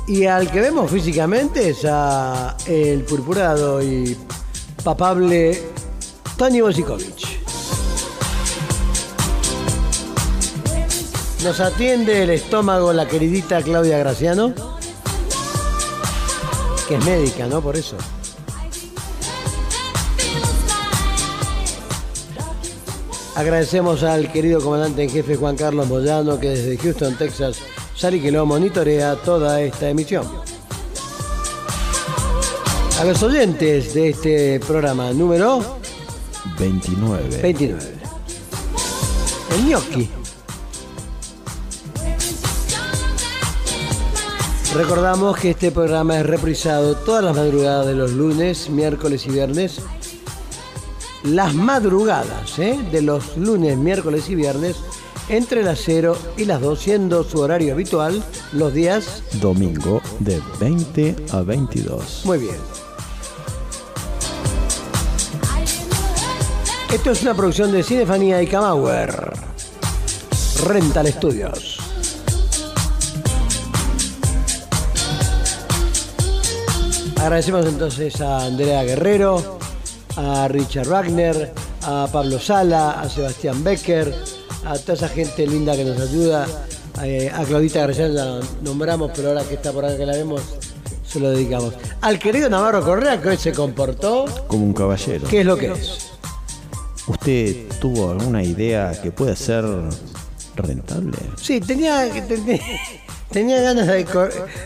Speaker 2: Y al que vemos físicamente es a el purpurado y papable Tony Bosikovic. Nos atiende el estómago la queridita Claudia Graciano, que es médica, ¿no? Por eso. Agradecemos al querido comandante en jefe Juan Carlos Moyano, que desde Houston, Texas, sale y que lo monitorea toda esta emisión. A los oyentes de este programa número
Speaker 1: 29.
Speaker 2: 29. El gnocchi. Recordamos que este programa es reprisado todas las madrugadas de los lunes, miércoles y viernes. Las madrugadas ¿eh? de los lunes, miércoles y viernes entre las 0 y las 2, siendo su horario habitual los días.
Speaker 1: Domingo de 20 a 22.
Speaker 2: Muy bien. Esto es una producción de Cinefanía y Camauer. Rental Studios. Agradecemos entonces a Andrea Guerrero, a Richard Wagner, a Pablo Sala, a Sebastián Becker, a toda esa gente linda que nos ayuda, eh, a Claudita García la nombramos, pero ahora que está por acá que la vemos, se lo dedicamos. Al querido Navarro Correa, que hoy se comportó,
Speaker 1: Como un caballero.
Speaker 2: ¿qué es lo que es?
Speaker 1: ¿Usted tuvo alguna idea que pueda ser rentable?
Speaker 2: Sí, tenía, tenía, tenía ganas de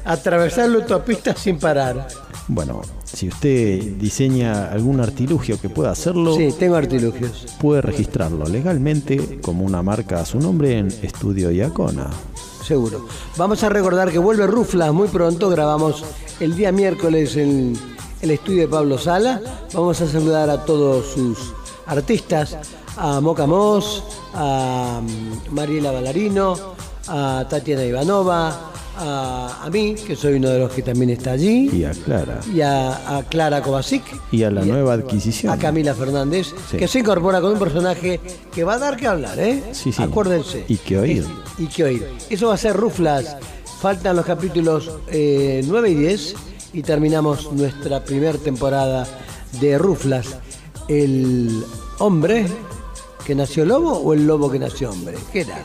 Speaker 2: atravesar la autopista sin parar.
Speaker 1: Bueno, si usted diseña algún artilugio que pueda hacerlo,
Speaker 2: Sí, tengo artilugios.
Speaker 1: puede registrarlo legalmente como una marca a su nombre en Estudio Iacona.
Speaker 2: Seguro. Vamos a recordar que vuelve Ruflas muy pronto. Grabamos el día miércoles en el estudio de Pablo Sala. Vamos a saludar a todos sus artistas, a Moca Moss, a mm, Mariela Ballarino, a Tatiana Ivanova, a, a mí, que soy uno de los que también está allí,
Speaker 1: Y a Clara.
Speaker 2: y a, a Clara Kovacic.
Speaker 1: Y a la nueva adquisición.
Speaker 2: A Camila Fernández,
Speaker 1: Sí.
Speaker 2: que se incorpora con un personaje que va a dar que hablar, ¿eh?
Speaker 1: Sí, sí.
Speaker 2: Acuérdense.
Speaker 1: Y que oír.
Speaker 2: Y que oír. Eso va a ser Ruflas. Faltan los capítulos eh, 9 y 10 y terminamos nuestra primera temporada de Ruflas. ¿El hombre que nació lobo o el lobo que nació hombre? ¿Qué era?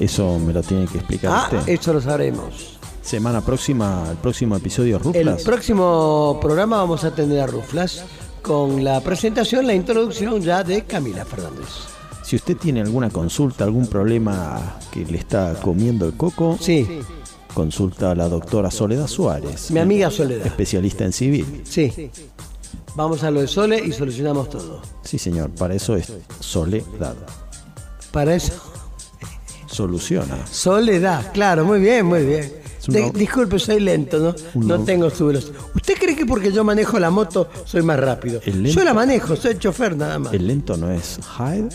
Speaker 1: Eso me lo tiene que explicar
Speaker 2: Ah,
Speaker 1: usted.
Speaker 2: eso lo sabremos.
Speaker 1: Semana próxima, el próximo episodio
Speaker 2: El
Speaker 1: Ruflas.
Speaker 2: próximo programa vamos a tener a Ruflas con la presentación, la introducción ya de Camila Fernández.
Speaker 1: Si usted tiene alguna consulta, algún problema que le está comiendo el coco,
Speaker 2: sí.
Speaker 1: consulta a la doctora Soledad Suárez.
Speaker 2: Mi amiga Soledad.
Speaker 1: Especialista en civil.
Speaker 2: Sí. Vamos a lo de Sole y solucionamos todo.
Speaker 1: Sí, señor, para eso es Soledad.
Speaker 2: Para eso,
Speaker 1: Soluciona.
Speaker 2: Soledad, claro, muy bien, muy bien. De- disculpe, soy lento, ¿no? No tengo su velocidad. ¿Usted cree que porque yo manejo la moto soy más rápido?
Speaker 1: El lento-
Speaker 2: Yo la manejo, soy chofer nada más.
Speaker 1: El lento no es Hyde.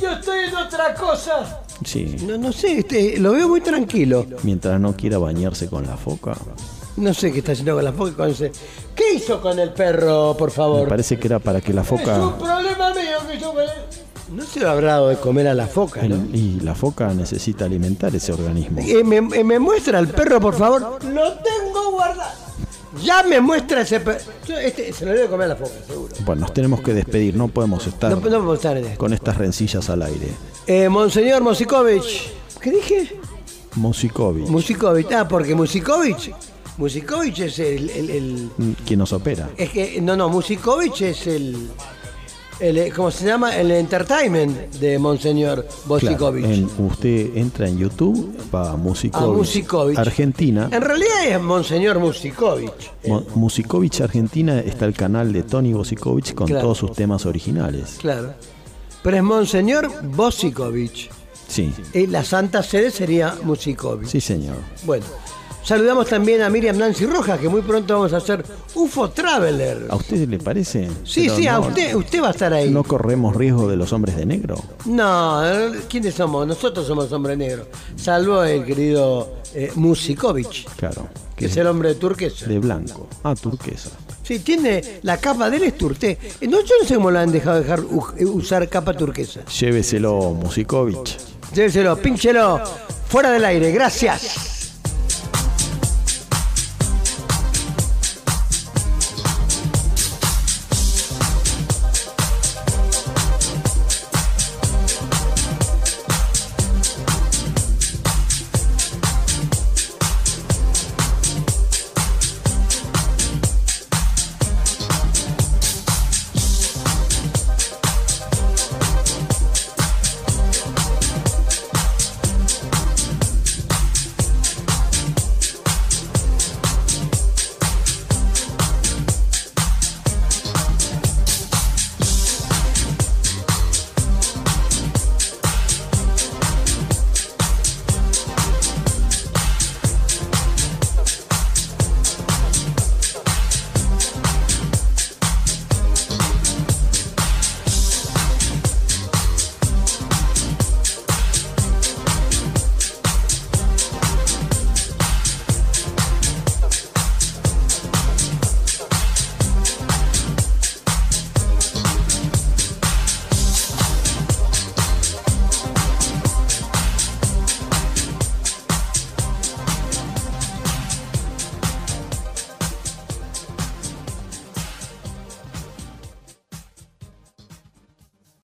Speaker 2: yo estoy en otra cosa.
Speaker 1: Sí.
Speaker 2: No, no sé, este, lo veo muy tranquilo.
Speaker 1: Mientras no quiera bañarse con la foca.
Speaker 2: No sé qué está haciendo con la foca. Con ese... ¿Qué hizo con el perro, por
Speaker 1: Me
Speaker 2: favor?
Speaker 1: parece que era para que la
Speaker 2: Es un
Speaker 1: foca.
Speaker 2: problema mío que yo me- No se lo habrá dado de comer a la foca,
Speaker 1: y la foca necesita alimentar ese organismo.
Speaker 2: Eh, me, eh, me muestra el perro, por favor? Lo tengo guardado. Ya me muestra ese perro. Este, se lo debe comer a la foca, seguro.
Speaker 1: Bueno, nos tenemos que despedir, no podemos estar
Speaker 2: No, no podemos estar en esto.
Speaker 1: con estas rencillas al aire.
Speaker 2: Eh, Monseñor Mosikovic. ¿Qué dije?
Speaker 1: Musikovic,
Speaker 2: Musikovic. Ah, porque Musikovic. Musikovic es el, el- el-
Speaker 1: quien nos opera.
Speaker 2: Es que, no, no, Musikovic es el. El ¿Cómo se llama? El entertainment de Monseñor.
Speaker 1: Claro, en- usted entra en YouTube, va a Musikovic. Argentina.
Speaker 2: En realidad es Monseñor Musikovic.
Speaker 1: Mo- Musikovic Argentina está el canal de Tony Musikovic con
Speaker 2: Claro.
Speaker 1: todos sus temas originales.
Speaker 2: Claro. Pero es Monseñor Bosikovic.
Speaker 1: Sí,
Speaker 2: Y la Santa Sede sería Musikovic.
Speaker 1: sí señor.
Speaker 2: Bueno, saludamos también a Miriam Nancy Rojas, que muy pronto vamos a hacer UFO Traveler.
Speaker 1: ¿A usted le parece?
Speaker 2: Sí,
Speaker 1: Pero
Speaker 2: sí, a usted, usted va a estar ahí.
Speaker 1: ¿No corremos riesgo de los hombres de negro?
Speaker 2: No, eh, ¿quiénes somos? Nosotros somos hombre negro. Salvo el querido eh, Musikovic,
Speaker 1: Claro.
Speaker 2: que es el hombre de turquesa.
Speaker 1: De blanco. Ah, turquesa.
Speaker 2: Sí, tiene la capa de él es turquesa. No, yo no sé cómo lo han dejado dejar eh, usar capa turquesa.
Speaker 1: Lléveselo, Musikovic.
Speaker 2: Lléveselo, pínchelo, fuera del aire. Gracias.